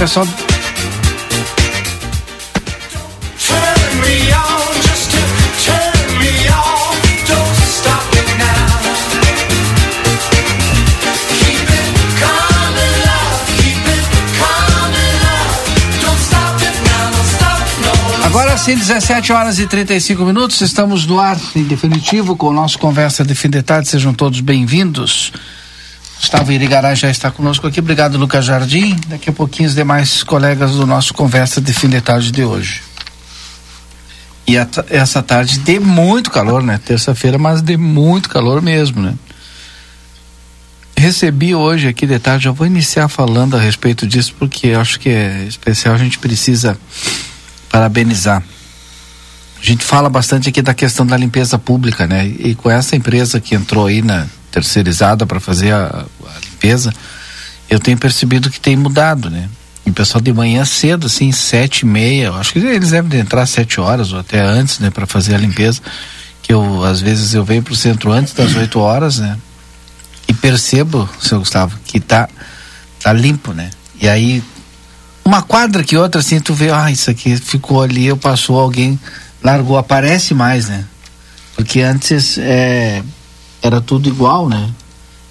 Pessoal. Agora sim, 17 horas e 35 minutos, estamos no ar em definitivo com o nosso Conversa de Fim de Tarde. Sejam todos bem-vindos. Gustavo Irigará já está conosco aqui. Obrigado, Lucas Jardim. Daqui a pouquinho os demais colegas do nosso Conversa de Fim de Tarde de hoje. E a, essa tarde de muito calor, né? Terça-feira, mas de muito calor mesmo, né? Recebi hoje aqui de tarde, já vou iniciar falando a respeito disso, porque acho que é especial, a gente precisa parabenizar. A gente fala bastante aqui da questão da limpeza pública, né? E com essa empresa que entrou aí na, terceirizada para fazer a, a, limpeza, eu tenho percebido que tem mudado, né? O pessoal de manhã cedo, assim, sete e meia, acho que eles devem entrar sete horas ou até antes, né, para fazer a limpeza. Que eu, às vezes, eu venho pro centro antes das oito horas, né? E percebo, seu Gustavo, que tá, tá limpo, né? E aí, uma quadra que outra, assim, tu vê, ah, isso aqui ficou ali, eu passou, alguém largou, aparece mais, né? Porque antes, é, era tudo igual, né?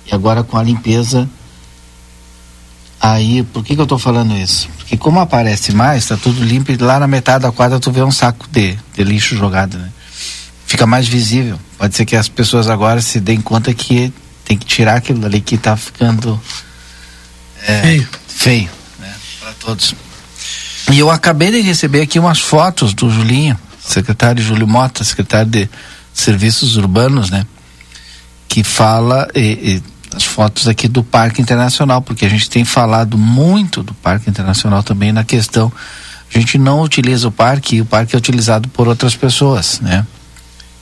E agora com a limpeza, aí, por que, que eu estou falando isso? Porque como aparece mais, tá tudo limpo e lá na metade da quadra tu vê um saco de, de lixo jogado, né? Fica mais visível. Pode ser que as pessoas agora se deem conta que tem que tirar aquilo ali que está ficando é, feio, feio né? Para todos. E eu acabei de receber aqui umas fotos do Julinho, secretário Júlio Mota, secretário de Serviços Urbanos, né? Que fala e, e, as fotos aqui do Parque Internacional, porque a gente tem falado muito do Parque Internacional também na questão. A gente não utiliza o parque e o parque é utilizado por outras pessoas, né?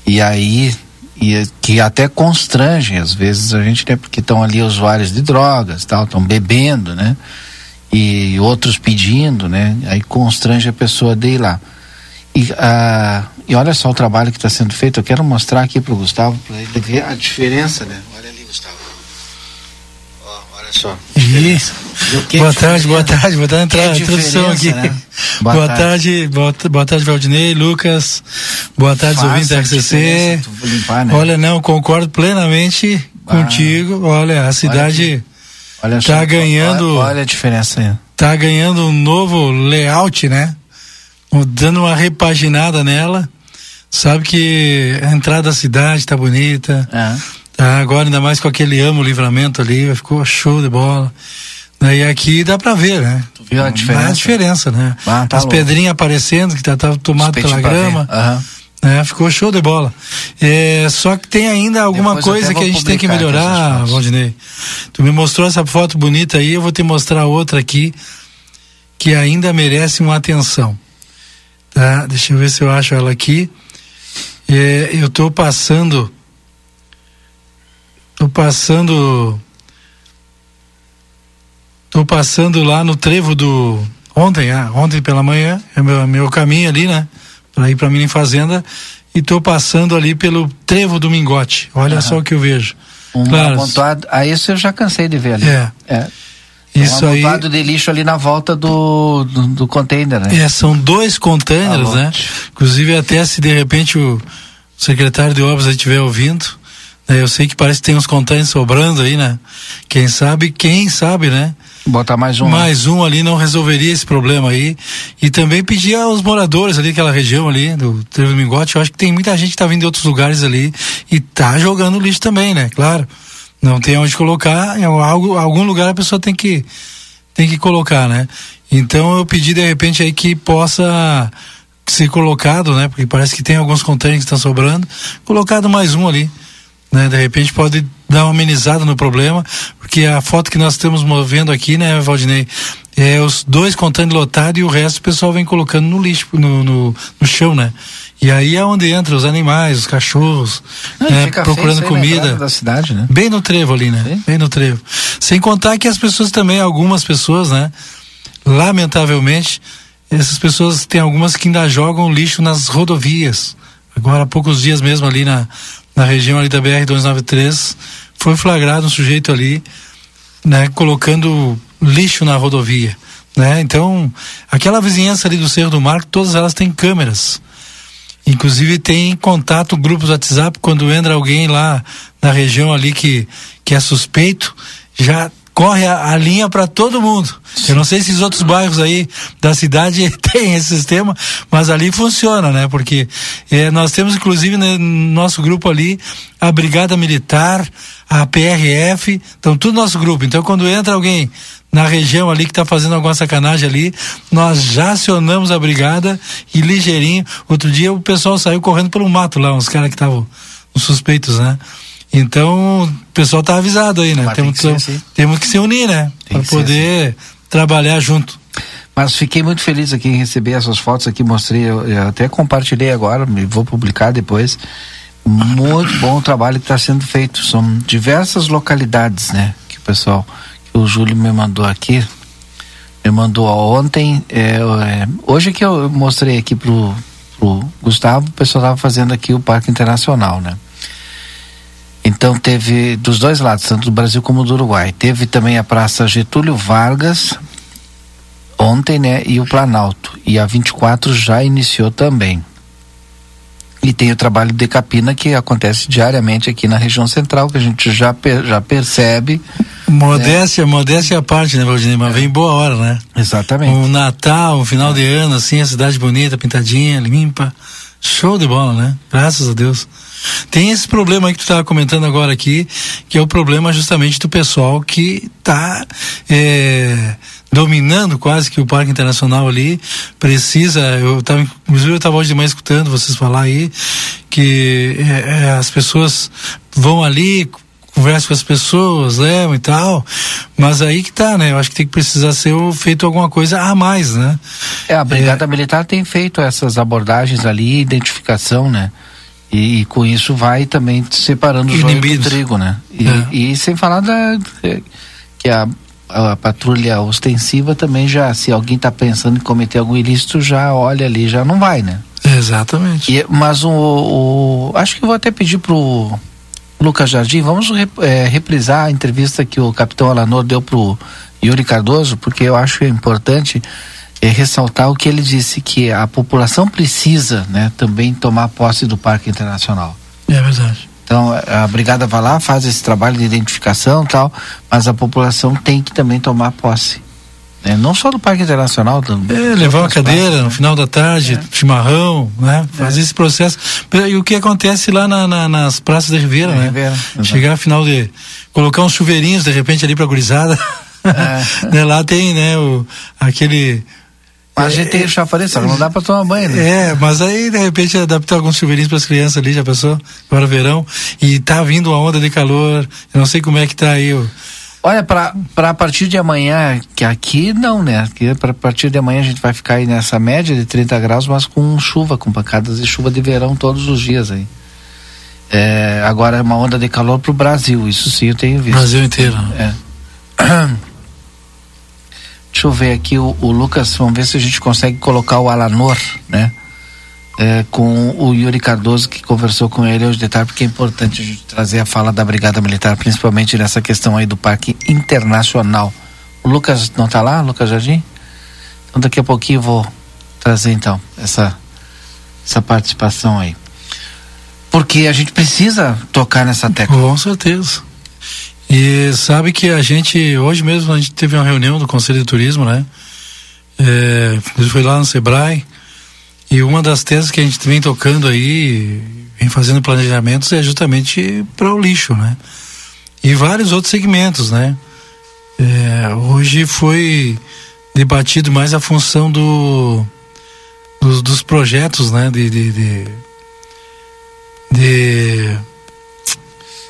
E aí e que até constrange às vezes a gente, né? Porque estão ali usuários de drogas, tal, estão bebendo, né? E outros pedindo, né? Aí constrange a pessoa de ir lá. E, ah, e olha só o trabalho que está sendo feito. Eu quero mostrar aqui para o Gustavo, para ele ver a diferença, né? Olha ali, Gustavo. Ó, olha só. Isso. Boa tarde, boa tarde, vou dar a introdução aqui. Né? Boa, boa tarde, tarde boa, boa, tarde, Valdinei, Lucas. Boa tarde, ouvintes da RCC. Limpar, né? Olha, não, concordo plenamente ah. contigo. Olha, a cidade está ganhando. Olha, olha a diferença aí. Tá ganhando um novo layout, né? Dando uma repaginada nela. Sabe que a entrada da cidade tá bonita. É. Tá, agora ainda mais com aquele amo livramento ali, ficou show de bola. E aqui dá pra ver, né? Tu viu a diferença? a diferença, né? Ah, tá As louco. pedrinhas aparecendo, que tá, tá tomado pela grama. Uhum. É, ficou show de bola. É, só que tem ainda alguma Depois coisa que a gente tem que melhorar, Valdinei. Tu me mostrou essa foto bonita aí, eu vou te mostrar outra aqui que ainda merece uma atenção. Tá? Deixa eu ver se eu acho ela aqui. É, eu estou passando. Estou passando Tô passando lá no trevo do ontem, ah, ontem pela manhã, é meu, meu caminho ali, né? Para ir para minha fazenda e tô passando ali pelo trevo do Mingote. Olha uhum. só o que eu vejo. Um claro. amontoado, aí isso eu já cansei de ver ali. É. é. Isso um aí... de lixo ali na volta do, do, do container, né? É, são dois containers, né? Inclusive até se de repente o secretário de obras estiver ouvindo, né? eu sei que parece que tem uns containers sobrando aí, né? Quem sabe, quem sabe, né? Botar mais um. Né? Mais um ali não resolveria esse problema aí. E também pedir aos moradores ali daquela região ali, do Trevo do Mingote, eu acho que tem muita gente que tá vindo de outros lugares ali e tá jogando lixo também, né? Claro. Não tem onde colocar, em algo, algum lugar a pessoa tem que tem que colocar, né? Então eu pedi de repente aí que possa ser colocado, né? Porque parece que tem alguns contêineres que estão sobrando, colocado mais um ali, né? De repente pode dar uma amenizada no problema, porque a foto que nós estamos movendo aqui, né, Valdinei, é os dois contêineres lotados e o resto o pessoal vem colocando no lixo, no, no, no chão, né? E aí é onde entra os animais, os cachorros, Não, né, procurando comida. Da cidade, né? Bem no trevo ali, né? Sim. Bem no trevo. Sem contar que as pessoas também, algumas pessoas, né? Lamentavelmente, essas pessoas tem algumas que ainda jogam lixo nas rodovias. Agora há poucos dias mesmo ali na, na região ali da BR 293 foi flagrado um sujeito ali, né, colocando lixo na rodovia, né? Então, aquela vizinhança ali do Cerro do Mar, todas elas têm câmeras. Inclusive tem contato, grupos WhatsApp, quando entra alguém lá na região ali que, que é suspeito, já corre a, a linha para todo mundo. Eu não sei se os outros bairros aí da cidade têm esse sistema, mas ali funciona, né? Porque é, nós temos inclusive né, no nosso grupo ali a Brigada Militar, a PRF, então tudo nosso grupo. Então quando entra alguém na região ali que está fazendo alguma sacanagem ali, nós já acionamos a brigada e ligeirinho. Outro dia o pessoal saiu correndo pelo mato lá, uns caras que estavam os suspeitos, né? Então, o pessoal tá avisado aí, né? temos, que, ser, temos que se unir, né? Para poder assim. trabalhar junto. Mas fiquei muito feliz aqui em receber essas fotos aqui, mostrei, eu, eu até compartilhei agora, vou publicar depois. Muito bom o trabalho que está sendo feito. São diversas localidades, né? Que o pessoal o Júlio me mandou aqui, me mandou ontem, é, é, hoje que eu mostrei aqui pro, pro Gustavo, o pessoal estava fazendo aqui o Parque Internacional, né? Então teve dos dois lados, tanto do Brasil como do Uruguai. Teve também a Praça Getúlio Vargas ontem, né? E o Planalto. E a 24 já iniciou também. E tem o trabalho de capina que acontece diariamente aqui na região central, que a gente já, já percebe Modéstia, né? modéstia à parte, né, Valdinei? Mas é. vem boa hora, né? Exatamente. Um Natal, um final de ano, assim, a cidade bonita, pintadinha, limpa. Show de bola, né? Graças a Deus. Tem esse problema aí que tu estava comentando agora aqui, que é o problema justamente do pessoal que está é, dominando quase que o Parque Internacional ali. Precisa, eu estava, inclusive eu estava hoje de manhã escutando vocês falar aí, que é, é, as pessoas vão ali, conversa com as pessoas, levam e tal, mas aí que tá, né? Eu acho que tem que precisar ser feito alguma coisa a mais, né? É, a Brigada é... Militar tem feito essas abordagens ali, identificação, né? E, e com isso vai também separando o joio do trigo, né? E, é. e, sem falar da que a, a, patrulha ostensiva também já, se alguém está pensando em cometer algum ilícito, já olha ali, já não vai, né? Exatamente. E, mas o, o, acho que vou até pedir pro Lucas Jardim, vamos é, reprisar a entrevista que o capitão Alanor deu pro Yuri Cardoso, porque eu acho importante é, ressaltar o que ele disse, que a população precisa né, também tomar posse do Parque Internacional. É verdade. Então a brigada vai lá, faz esse trabalho de identificação tal, mas a população tem que também tomar posse. É, não só do Parque Internacional também. É, levar uma cadeira partes, no né? final da tarde, é. chimarrão, né? Fazer é. esse processo. E o que acontece lá na, na, nas praças da Ribeira, né? Ribeira, Chegar ao final de. colocar uns chuveirinhos de repente ali pra gurizada. É. né? Lá tem, né, o, aquele. Mas a gente tem o chafariz, só não dá pra tomar banho, né? É, mas aí de repente adaptar alguns chuveirinhos para as crianças ali, já pensou? Agora verão. E tá vindo uma onda de calor. Eu não sei como é que tá aí o Olha, para a partir de amanhã, que aqui não, né? Que para partir de amanhã a gente vai ficar aí nessa média de 30 graus, mas com chuva, com pancadas de chuva de verão todos os dias aí. É, agora é uma onda de calor para o Brasil, isso sim eu tenho visto. Brasil inteiro. É. Deixa eu ver aqui o, o Lucas, vamos ver se a gente consegue colocar o Alanor, né? É, com o Yuri Cardoso que conversou com ele hoje de tarde, porque é importante a gente trazer a fala da Brigada Militar, principalmente nessa questão aí do Parque Internacional. O Lucas não está lá, Lucas Jardim? Então daqui a pouquinho eu vou trazer então essa, essa participação aí. Porque a gente precisa tocar nessa tecla. Com certeza. E sabe que a gente, hoje mesmo, a gente teve uma reunião do Conselho de Turismo, né? É, foi lá no Sebrae. E uma das teses que a gente vem tocando aí, vem fazendo planejamentos, é justamente para o lixo, né? E vários outros segmentos, né? É, hoje foi debatido mais a função do, dos, dos projetos, né? De, de, de, de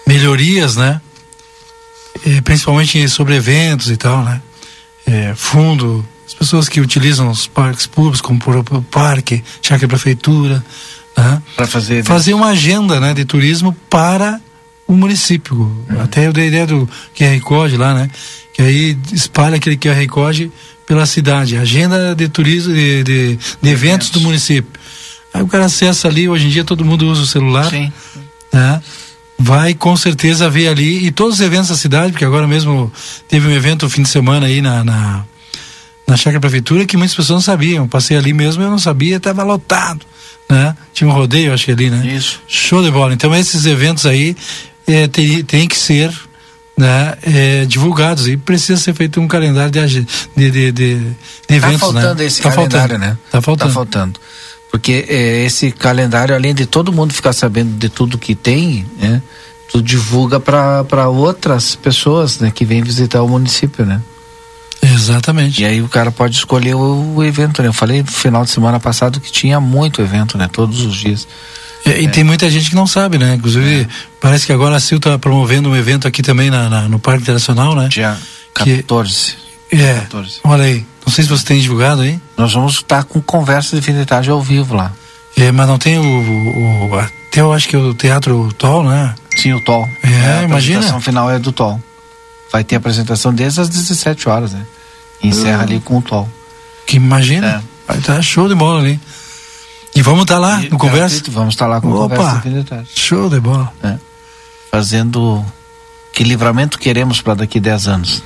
melhorias, né? É, principalmente sobre eventos e tal, né? É, fundo, as pessoas que utilizam os parques públicos, como por parque, chácara prefeitura, né? Para fazer fazer uma agenda, né, de turismo para o município. Uhum. Até eu dei ideia do QR Code lá, né? Que aí espalha aquele QR Code pela cidade, agenda de turismo, de, de, de eventos do município. Aí o cara acessa ali, hoje em dia todo mundo usa o celular. Sim. Né? Vai com certeza ver ali e todos os eventos da cidade, porque agora mesmo teve um evento no fim de semana aí na, na, na Chácara Prefeitura que muitas pessoas não sabiam. Passei ali mesmo, eu não sabia, estava lotado, né? Tinha um rodeio, acho que ali, né? Isso. Show de bola. Então esses eventos aí é, tem, tem que ser né, é, divulgados e precisa ser feito um calendário de, de, de, de, de tá eventos, tá faltando né? esse calendário, né? Tá faltando. Tá faltando. Porque é, esse calendário, além de todo mundo ficar sabendo de tudo que tem, né? Tu divulga para outras pessoas, né? Que vêm visitar o município, né? Exatamente. E aí o cara pode escolher o, o, evento, né? Eu falei no final de semana passado que tinha muito evento, né? Todos os dias. E, é. e tem muita gente que não sabe, né? Inclusive, é. parece que agora a Sil está promovendo um evento aqui também na, na, no Parque Internacional, né? Dia 14. Que, é. 14. Olha aí. Não sei se você tem divulgado aí. Nós vamos estar com conversa de fim de tarde ao vivo lá. É, mas não tem o, o, o até eu acho que o Teatro Tol, né? Sim, o Tol. É, é imagina. A apresentação final é do Tol. Vai ter apresentação desde as 17 horas, né? E encerra ali com o Tol. Que imagina. É. Vai estar tá show de bola ali. E vamos estar tá lá e, no conversa? Vamos estar tá lá com Opa, conversa de tarde. Show de bola. É. Fazendo que livramento queremos para daqui 10 anos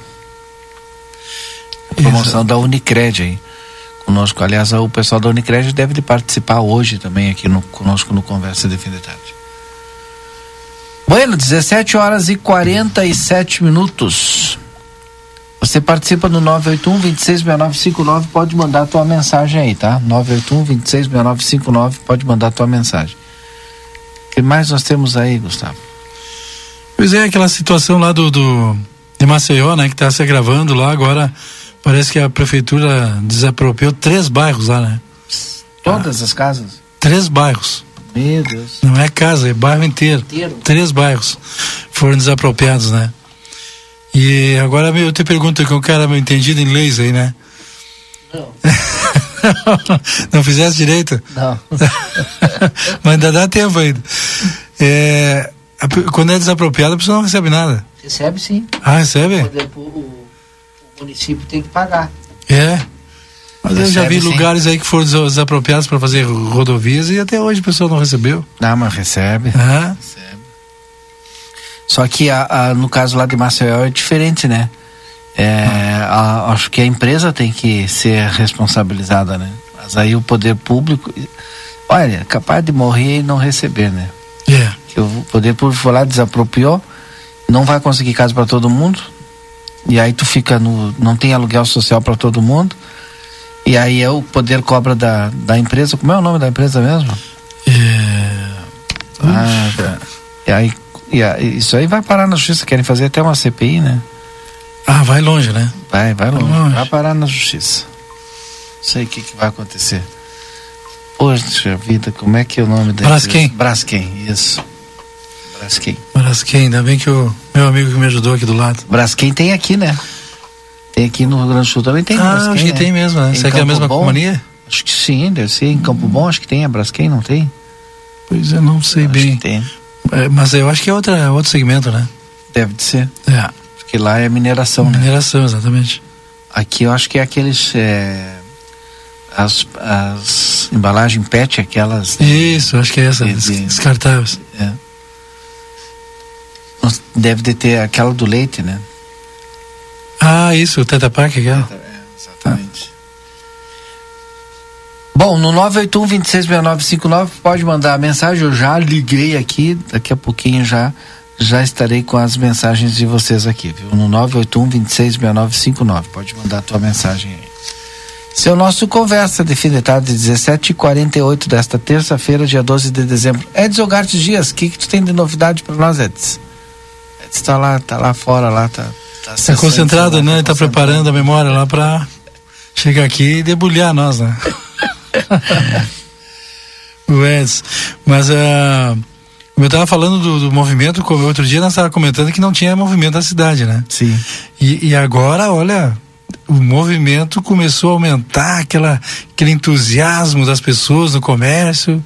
promoção da Unicred aí conosco. Aliás, o pessoal da Unicred deve de participar hoje também aqui no, conosco no Conversa de Fim de Tarde. Bueno, 17 horas e 47 minutos. Você participa no 981 266959, pode mandar a tua mensagem aí, tá? 981 266959, pode mandar a tua mensagem. O que mais nós temos aí, Gustavo? Pois é, aquela situação lá do, do de Maceió, né, que está se agravando lá agora Parece que a prefeitura desapropriou três bairros lá, né? Todas ah, as casas? Três bairros. Meu Deus. Não é casa, é bairro inteiro. inteiro. Três bairros foram desapropriados, né? E agora eu te pergunto que o cara é entendido em leis aí, né? Não. não fizesse direito? Não. Mas ainda dá tempo ainda. É, quando é desapropriado, a pessoa não recebe nada. Recebe sim. Ah, recebe? O, município tem que pagar. É. Mas Recebe, eu já vi sim. lugares aí que foram desapropriados para fazer rodovias e até hoje o pessoal não recebeu. Não, mas recebe. Ah. Recebe. Só que a, a, no caso lá de Maceió é diferente, né? É, a, acho que a empresa tem que ser responsabilizada, né? Mas aí o poder público, olha, é capaz de morrer e não receber, né? Yeah. Que o poder público foi lá, desapropriou, não vai conseguir casa para todo mundo, e aí tu fica no. não tem aluguel social para todo mundo. E aí é o poder cobra da, da empresa. Como é o nome da empresa mesmo? É... Ah, e aí, e aí, isso aí vai parar na justiça. Querem fazer até uma CPI, né? Ah, vai longe, né? Vai, vai longe. longe. Vai parar na justiça. Não sei o que, que vai acontecer. Poxa vida, como é que é o nome da Braskem. Braskem, isso. Braskem. Braskem, ainda bem que o meu amigo que me ajudou aqui do lado. Braskem tem aqui, né? Tem aqui no Rio Grande do Sul também tem. Ah, Braskem, acho que né? tem mesmo, né? Será que é a mesma Bom, companhia? Acho que sim, deve ser. Em Campo Bom acho que tem a Braskem, não tem? Pois eu não sei acho bem. tem. É, mas eu acho que é outra, outro segmento, né? Deve de ser. É. Porque lá é mineração, né? Mineração, exatamente. Aqui eu acho que é aqueles. É, as, as embalagens PET, aquelas. Isso, acho que é essa, de, descartáveis. É. Deve de ter aquela do leite, né? Ah, isso, o Teta Pak, aquela. É, exatamente. Ah. Bom, no 981-266959 pode mandar a mensagem. Eu já liguei aqui, daqui a pouquinho já já estarei com as mensagens de vocês aqui, viu? No 981-266959. Pode mandar a tua mensagem aí. Seu nosso conversa de fim de tarde, 17h48 desta terça-feira, dia 12 de dezembro. Edson Garte Dias, o que, que tu tem de novidade para nós, Edson? Edson tá lá, tá lá fora, lá, tá. Tá, tá concentrado, lá, né? Tá, tá preparando a memória lá para chegar aqui e debulhar nós, né? o Edson. Mas uh, eu estava falando do, do, movimento, outro dia nós estávamos comentando que não tinha movimento na cidade, né? Sim. E, e agora, olha, o movimento começou a aumentar, aquela, aquele entusiasmo das pessoas no comércio.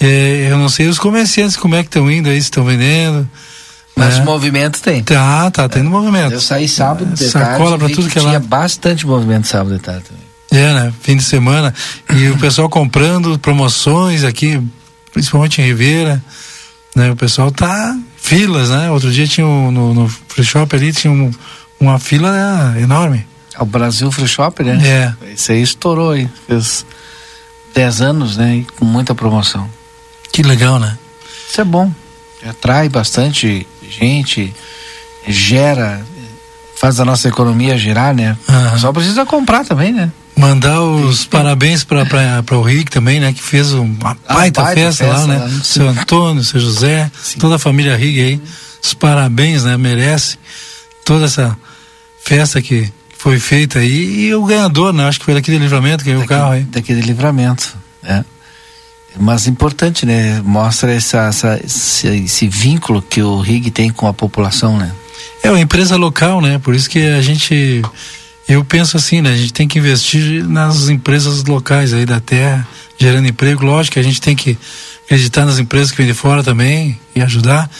É, eu não sei os comerciantes como é que estão indo aí, se estão vendendo. Mas né? movimento tem. Tá, tá tendo movimento. Eu saí sábado de Sacola para tudo que, que é lá. Tinha bastante movimento sábado de tarde também. É, né? Fim de semana. E o pessoal comprando promoções aqui, principalmente em Ribeira. Né? O pessoal tá filas, né? Outro dia tinha um, no, no free shop ali, tinha um, uma fila né, enorme. O Brasil Free Shop, né? É. Isso aí estourou aí. Fez 10 anos, né? E com muita promoção. Que legal, né? Isso é bom. Atrai bastante gente, gera, faz a nossa economia girar, né? Uhum. Só precisa comprar também, né? Mandar os parabéns para o Rick também, né? Que fez uma ah, baita, baita festa, festa, lá, né? Lá seu Antônio, seu José, Sim. toda a família Rick aí. Os parabéns, né? Merece toda essa festa que foi feita aí. E o ganhador, né? Acho que foi daquele livramento, que é o carro aí. Daquele livramento, é. Mas importante, né? Mostra essa, essa esse, esse, vínculo que o RIG tem com a população, né? É uma empresa local, né? Por isso que a gente eu penso assim, né? A gente tem que investir nas empresas locais aí da terra, gerando emprego. Lógico que a gente tem que acreditar nas empresas que vêm de fora também e ajudar,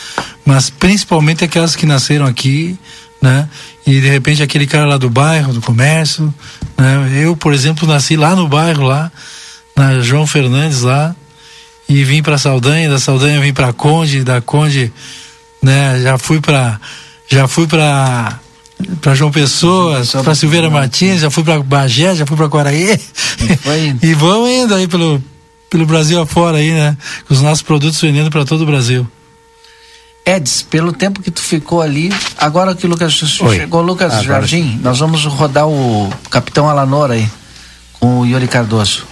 mas principalmente aquelas que nasceram aqui, né? E de repente aquele cara lá do bairro, do comércio, né? Eu, por exemplo, nasci lá no bairro lá, na João Fernandes lá, e vim para Saldanha, da Saldanha vim para Conde, da Conde, né? Já fui para já fui para para João Pessoa, para Silveira Martins, já fui para Bagé, já fui para Quaraí. E, e vamos indo aí pelo, pelo Brasil afora aí, né? Com os nossos produtos vendendo para todo o Brasil. Eds, pelo tempo que tu ficou ali, agora que o Lucas Oi. chegou, Lucas agora Jardim, sim. nós vamos rodar o Capitão Alanor aí, com o Yuri Cardoso.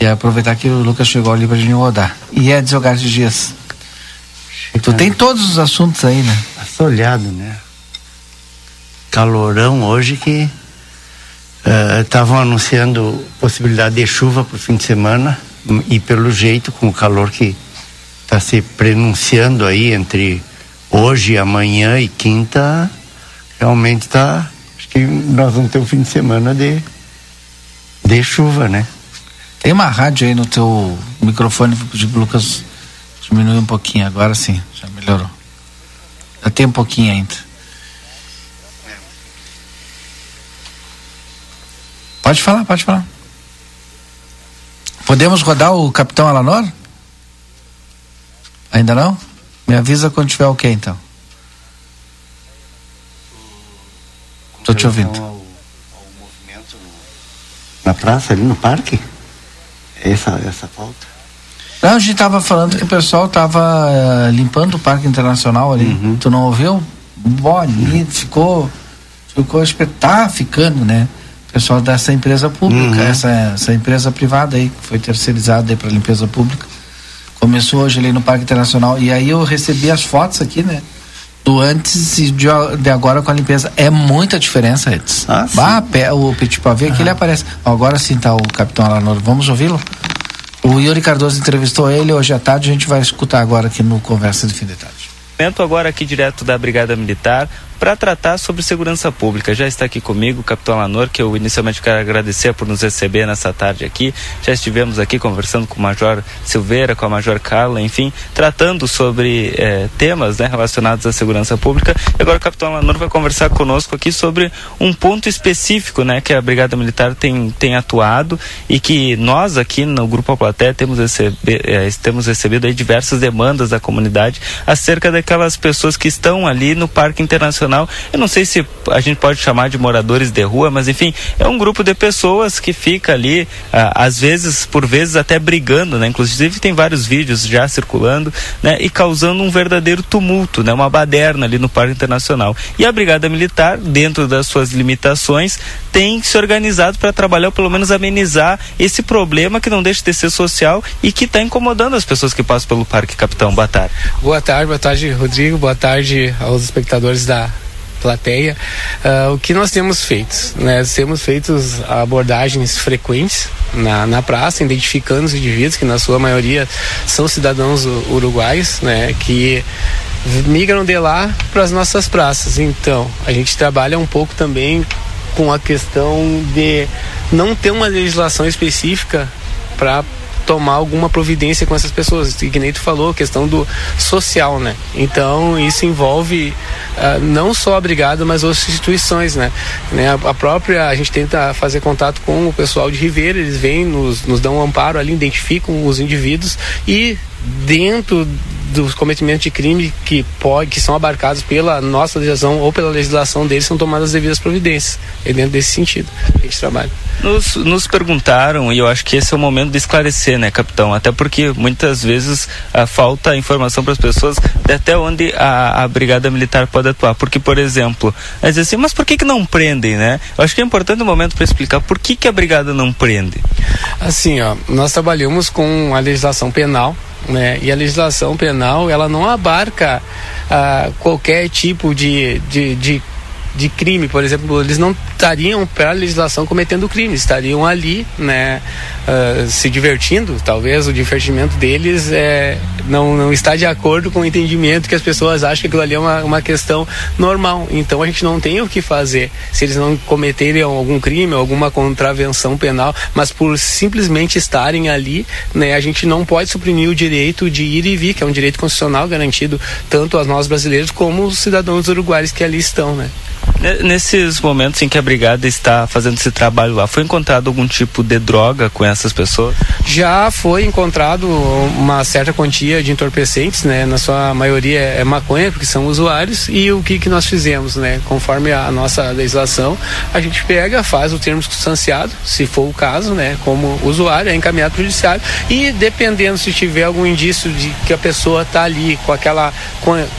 E aproveitar que o Lucas chegou ali pra gente rodar. E Eds Hogar de Dias. Tu tem todos os assuntos aí, né? Assolhado, né? calorão hoje que estavam uh, anunciando possibilidade de chuva para o fim de semana e pelo jeito com o calor que está se pronunciando aí entre hoje, amanhã e quinta, realmente está. Acho que nós vamos ter um fim de semana de, de chuva, né? Tem uma rádio aí no teu microfone, pro Lucas diminuir um pouquinho, agora sim, já melhorou. Já tem um pouquinho ainda. Pode falar, pode falar. Podemos rodar o Capitão Alanor? Ainda não? Me avisa quando tiver ok, então. Estou te ouvindo. Ao, ao movimento na praça, ali no parque? Essa, essa falta? Não, a gente estava falando que o pessoal estava uh, limpando o Parque Internacional ali. Uhum. Tu não ouviu? Bom, ali ficou, ficou espetacular, ficando, né? pessoal dessa empresa pública, uhum. essa, essa empresa privada aí, que foi terceirizada para limpeza pública. Começou hoje ali no Parque Internacional. E aí eu recebi as fotos aqui, né? Do antes e de, de agora com a limpeza. É muita diferença, Edson. Ah, bah, o Petit Pavê aqui ele aparece. Agora sim tá o Capitão Alanor. Vamos ouvi-lo? O Yuri Cardoso entrevistou ele hoje à tarde. A gente vai escutar agora aqui no Conversa de Fim de Tarde. Agora aqui direto da Brigada Militar para tratar sobre segurança pública. Já está aqui comigo o capitão Lanor, que eu inicialmente quero agradecer por nos receber nessa tarde aqui. Já estivemos aqui conversando com o Major Silveira, com a Major Carla, enfim, tratando sobre eh, temas né, relacionados à segurança pública. E agora o capitão Lanor vai conversar conosco aqui sobre um ponto específico né, que a Brigada Militar tem, tem atuado e que nós aqui no Grupo Platé temos, recebe, eh, temos recebido diversas demandas da comunidade acerca daquelas pessoas que estão ali no Parque Internacional. Eu não sei se a gente pode chamar de moradores de rua, mas enfim, é um grupo de pessoas que fica ali, ah, às vezes, por vezes até brigando, né? Inclusive tem vários vídeos já circulando, né? E causando um verdadeiro tumulto, né? Uma baderna ali no Parque Internacional. E a Brigada Militar, dentro das suas limitações, tem se organizado para trabalhar, ou pelo menos amenizar esse problema que não deixa de ser social e que está incomodando as pessoas que passam pelo Parque Capitão. Boa. Boa tarde, boa tarde, Rodrigo. Boa tarde aos espectadores da plateia. Uh, o que nós temos feito? Né? Temos feito abordagens frequentes na, na praça, identificando os indivíduos, que na sua maioria são cidadãos uruguaios, né? que migram de lá para as nossas praças. Então, a gente trabalha um pouco também com a questão de não ter uma legislação específica para tomar alguma providência com essas pessoas. Nem tu falou, questão do social, né? Então isso envolve uh, não só a brigada, mas outras instituições, né? né? A, a, própria, a gente tenta fazer contato com o pessoal de Ribeira, eles vêm, nos, nos dão um amparo ali, identificam os indivíduos e dentro dos cometimentos de crime que pode, que são abarcados pela nossa legislação ou pela legislação deles são tomadas as devidas providências. É dentro desse sentido que a gente trabalha. Nos, nos perguntaram, e eu acho que esse é o momento de esclarecer, né, capitão? Até porque muitas vezes a, falta informação para as pessoas de até onde a, a Brigada Militar pode atuar. Porque, por exemplo, dizer assim, mas por que, que não prendem, né? Eu acho que é importante o um momento para explicar por que, que a Brigada não prende. Assim, ó, nós trabalhamos com a legislação penal né? E a legislação penal ela não abarca ah, qualquer tipo de, de, de de crime, por exemplo, eles não estariam para a legislação cometendo crime, estariam ali, né, uh, se divertindo. Talvez o divertimento deles é, não, não está de acordo com o entendimento que as pessoas acham que aquilo ali é uma, uma questão normal. Então a gente não tem o que fazer se eles não cometerem algum crime, alguma contravenção penal, mas por simplesmente estarem ali, né, a gente não pode suprimir o direito de ir e vir, que é um direito constitucional garantido tanto a nós brasileiros como os cidadãos uruguaios que ali estão, né? Nesses momentos em que a brigada está fazendo esse trabalho lá, foi encontrado algum tipo de droga com essas pessoas? Já foi encontrado uma certa quantia de entorpecentes, né? Na sua maioria é maconha, porque são usuários. E o que, que nós fizemos, né? Conforme a nossa legislação, a gente pega, faz o termo substanciado, se for o caso, né? Como usuário, é encaminhado para o judiciário. E dependendo se tiver algum indício de que a pessoa está ali com aquela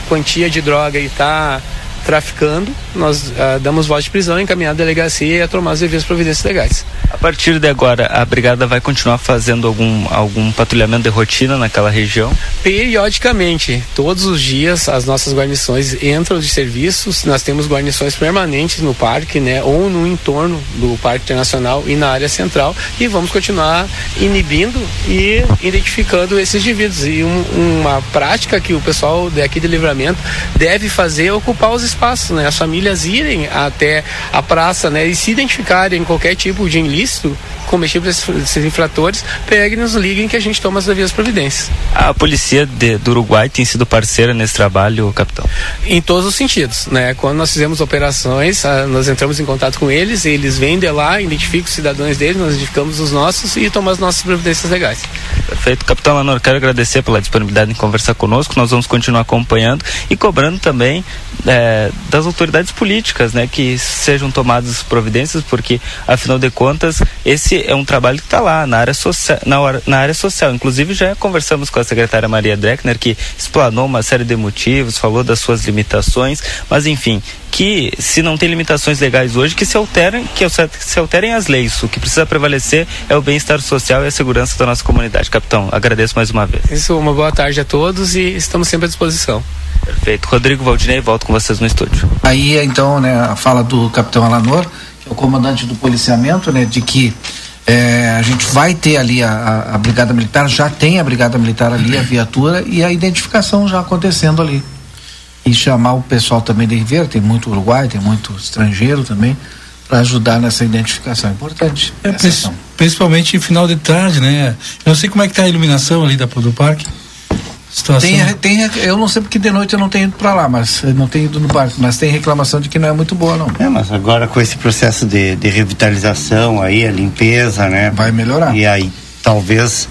quantia de droga e está traficando, nós uh, damos voz de prisão, encaminhar a delegacia e a tomar as devidas providências legais. A partir de agora, a brigada vai continuar fazendo algum, algum patrulhamento de rotina naquela região? Periodicamente, todos os dias as nossas guarnições entram de serviços, nós temos guarnições permanentes no parque, né, ou no entorno do Parque Internacional e na área central e vamos continuar inibindo e identificando esses indivíduos. E um, uma prática que o pessoal daqui de livramento deve fazer é ocupar os espaços, né? As famílias irem até a praça, né? E se identificarem qualquer tipo de ilícito comestível desses infratores, peguem e nos liguem que a gente toma as devidas providências. A polícia de, do Uruguai tem sido parceira nesse trabalho, capitão? Em todos os sentidos, né? Quando nós fizemos operações, ah, nós entramos em contato com eles, eles vêm de lá, identificam os cidadãos deles, nós identificamos os nossos e tomamos as nossas providências legais. Perfeito. Capitão Lanor, quero agradecer pela disponibilidade em conversar conosco, nós vamos continuar acompanhando e cobrando também é, das autoridades políticas, né, que sejam tomadas providências, porque afinal de contas esse é um trabalho que está lá na área social, na, hora, na área social. Inclusive já conversamos com a secretária Maria Dreckner que explanou uma série de motivos, falou das suas limitações, mas enfim, que se não tem limitações legais hoje, que se alterem, que se alterem as leis. O que precisa prevalecer é o bem-estar social e a segurança da nossa comunidade. Capitão, agradeço mais uma vez. Isso, uma boa tarde a todos e estamos sempre à disposição. Perfeito. Rodrigo Valdinei, volto com vocês no estúdio. Aí, então, né, a fala do capitão Alanor, que é o comandante do policiamento, né, de que é, a gente vai ter ali a, a, a, Brigada Militar, já tem a Brigada Militar ali, a viatura e a identificação já acontecendo ali. e chamar o pessoal também de Ribeira, tem muito uruguai, tem muito estrangeiro também, para ajudar nessa identificação. Importante. É, principalmente em final de tarde, né? Eu não sei como é que tá a iluminação ali da, do parque. Situação... Tem, tem, eu não sei porque de noite eu não tenho ido para lá, mas não tenho ido no parque, mas tem reclamação de que não é muito boa, não. É, mas agora com esse processo de, de revitalização aí, a limpeza, né? Vai melhorar. E aí talvez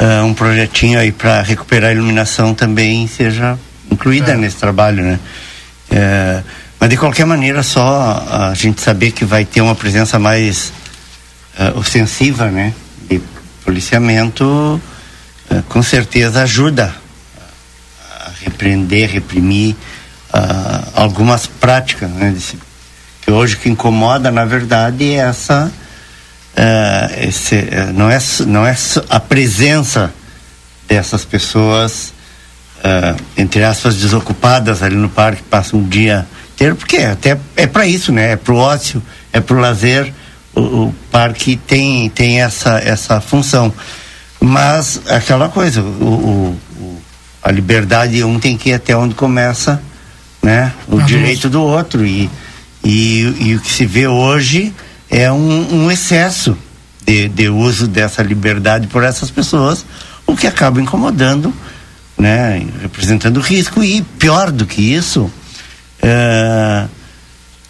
uh, um projetinho aí para recuperar a iluminação também seja incluída é. nesse trabalho, né? Uh, mas de qualquer maneira, só a gente saber que vai ter uma presença mais uh, ostensiva, né? De policiamento, com certeza ajuda repreender, reprimir uh, algumas práticas, né? Desse, que hoje o que incomoda, na verdade, é essa uh, esse, uh, não é não é a presença dessas pessoas entre aspas desocupadas ali no parque passam um dia inteiro porque até é para isso né é para o ócio é para o lazer o parque tem tem essa essa função mas aquela coisa o, o a liberdade de um tem que ir até onde começa né o ah, direito do outro e, e, e o que se vê hoje é um, um excesso de, de, uso dessa liberdade por essas pessoas o que acaba incomodando né representando risco e pior do que isso é,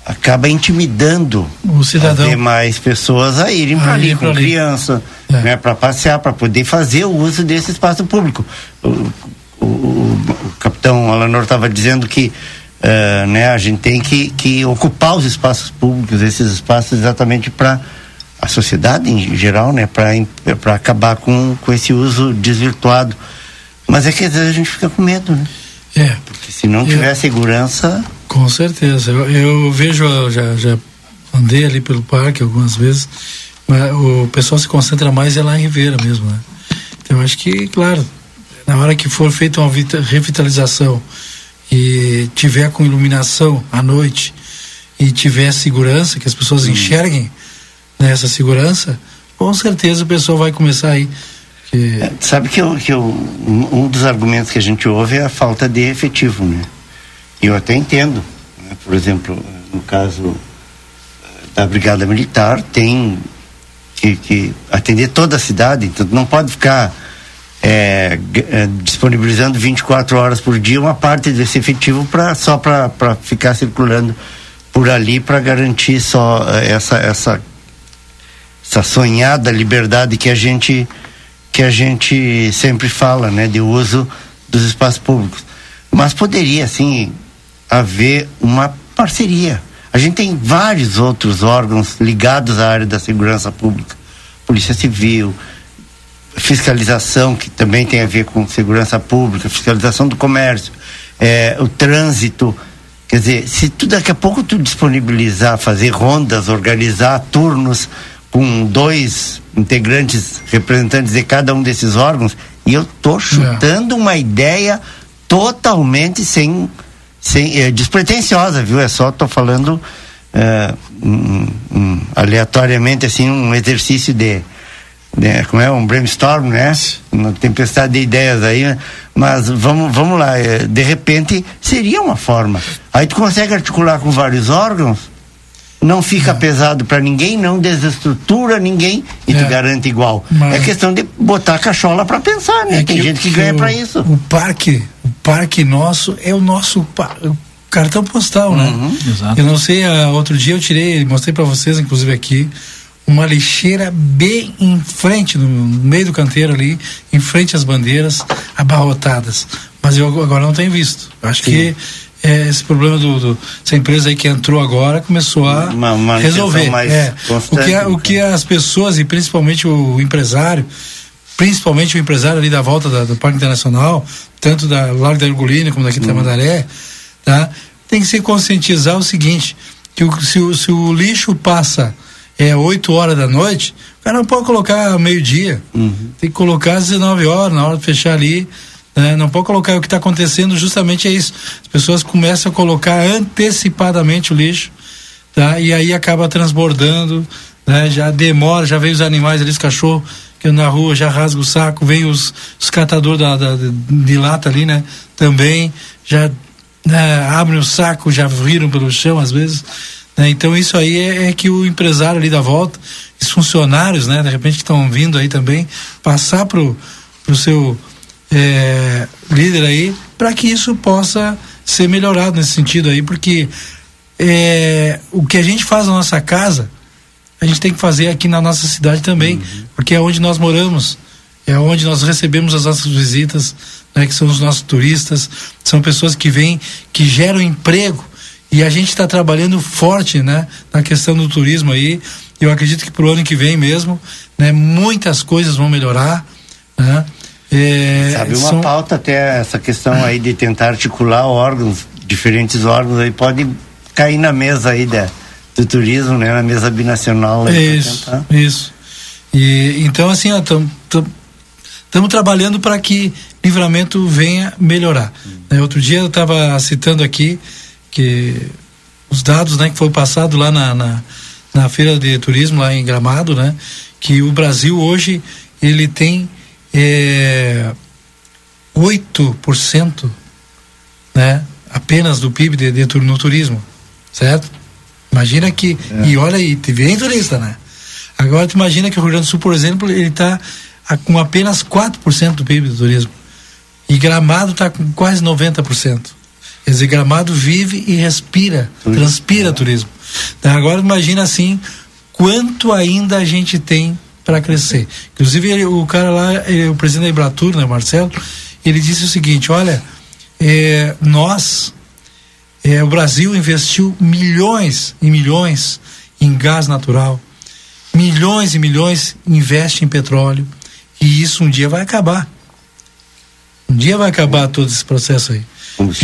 acaba intimidando o cidadão. demais pessoas a irem para ali com ali. criança, é. né, para passear, para poder fazer o uso desse espaço público. O, o, o capitão Alanor estava dizendo que uh, né, a gente tem que, que ocupar os espaços públicos, esses espaços exatamente para a sociedade em geral, né, para acabar com, com esse uso desvirtuado. Mas é que às vezes a gente fica com medo, né? É. Porque se não tiver é. segurança. Com certeza. Eu, eu vejo, eu já, já andei ali pelo parque algumas vezes, mas o pessoal se concentra mais é lá em Ribeira mesmo, né? Então eu acho que, claro, na hora que for feita uma revitalização e tiver com iluminação à noite e tiver segurança, que as pessoas hum. enxerguem nessa segurança, com certeza o pessoal vai começar aí. Que... É, sabe que, eu, que eu, um dos argumentos que a gente ouve é a falta de efetivo, né? Eu até entendo. Né? Por exemplo, no caso eh, da Brigada Militar, tem que, que atender toda a cidade, então não pode ficar é, é, disponibilizando 24 horas por dia uma parte desse efetivo pra, só para ficar circulando por ali para garantir só é, essa, essa, essa sonhada liberdade que a gente que a gente sempre fala, né, de uso dos espaços públicos. Mas poderia, assim, haver uma parceria. A gente tem vários outros órgãos ligados à área da segurança pública, Polícia Civil, fiscalização, que também tem a ver com segurança pública, fiscalização do comércio, é, o trânsito. Quer dizer, se tu daqui a pouco tu disponibilizar, fazer rondas, organizar turnos com dois integrantes, representantes de cada um desses órgãos, e eu tô chutando é. uma ideia totalmente sem, sem é, despretensiosa, viu? É só tô falando é, um, um, aleatoriamente assim um exercício de né, como é um brainstorm, né? Uma tempestade de ideias aí, né? mas vamos, vamos lá, é, de repente seria uma forma. Aí tu consegue articular com vários órgãos, não fica é. pesado para ninguém, não desestrutura ninguém e é. tu garante igual. Mas... É questão de botar a cachola para pensar, né? É Tem que, gente que, que ganha para isso. O parque, o parque nosso é o nosso o cartão postal, né? Uhum. Exato. Eu não sei, uh, outro dia eu tirei, mostrei para vocês, inclusive aqui, uma lixeira bem em frente, no meio do canteiro ali, em frente às bandeiras, abarrotadas. Mas eu agora não tenho visto. Acho Sim. que é, esse problema do, do, essa empresa aí que entrou agora começou a uma, uma resolver. É, o, que a, o que as pessoas e principalmente o empresário, principalmente o empresário ali da volta da, do Parque Internacional, tanto da Largo da Ergolina como daqui da Mandaré, tá? Tem que se conscientizar o seguinte, que o, se, o, se o lixo passa é 8 horas da noite, o cara não pode colocar meio-dia. Uhum. Tem que colocar às 19 horas, na hora de fechar ali. Né? Não pode colocar o que está acontecendo, justamente é isso. As pessoas começam a colocar antecipadamente o lixo, tá? E aí acaba transbordando, né? Já demora, já vem os animais ali, os cachorros que na rua já rasga o saco, vem os, os catadores da, da, de lata ali, né? Também já né, abrem o saco, já viram pelo chão às vezes. Né? Então isso aí é, é, que o empresário ali da volta, os funcionários, né, de repente que estão vindo aí também, passar pro, pro seu é, líder aí, para que isso possa ser melhorado nesse sentido aí, porque é, o que a gente faz na nossa casa, a gente tem que fazer aqui na nossa cidade também, uhum. porque é onde nós moramos, é onde nós recebemos as nossas visitas, né, que são os nossos turistas, são pessoas que vêm, que geram emprego, e a gente está trabalhando forte, né, na questão do turismo aí. Eu acredito que para o ano que vem mesmo, né, muitas coisas vão melhorar, né. É, Sabe uma são... pauta até essa questão aí de tentar articular órgãos, diferentes órgãos aí pode cair na mesa aí da, do turismo, né, na mesa binacional. Isso, isso. E então assim, estamos trabalhando para que livramento venha melhorar. Hum. Né, outro dia eu estava citando aqui que os dados né, que foi passado lá na, na, na, feira de turismo lá em Gramado, né, que o Brasil hoje ele tem é, 8% né, apenas do PIB de, de, no turismo, certo? Imagina que, é. e olha aí, vem turista, né? Agora tu imagina que o Rio Grande do Sul, por exemplo, ele está com apenas 4% do PIB do turismo. E Gramado está com quase 90%. Quer dizer, Gramado vive e respira, turismo. transpira é. turismo. Então, agora imagina assim, quanto ainda a gente tem para crescer. Inclusive ele, o cara lá, ele, o presidente da Ibratur, né, Marcelo, ele disse o seguinte, olha, é, nós, é, o Brasil investiu milhões e milhões em gás natural, milhões e milhões investe em petróleo, e isso um dia vai acabar. Um dia vai acabar todo esse processo aí.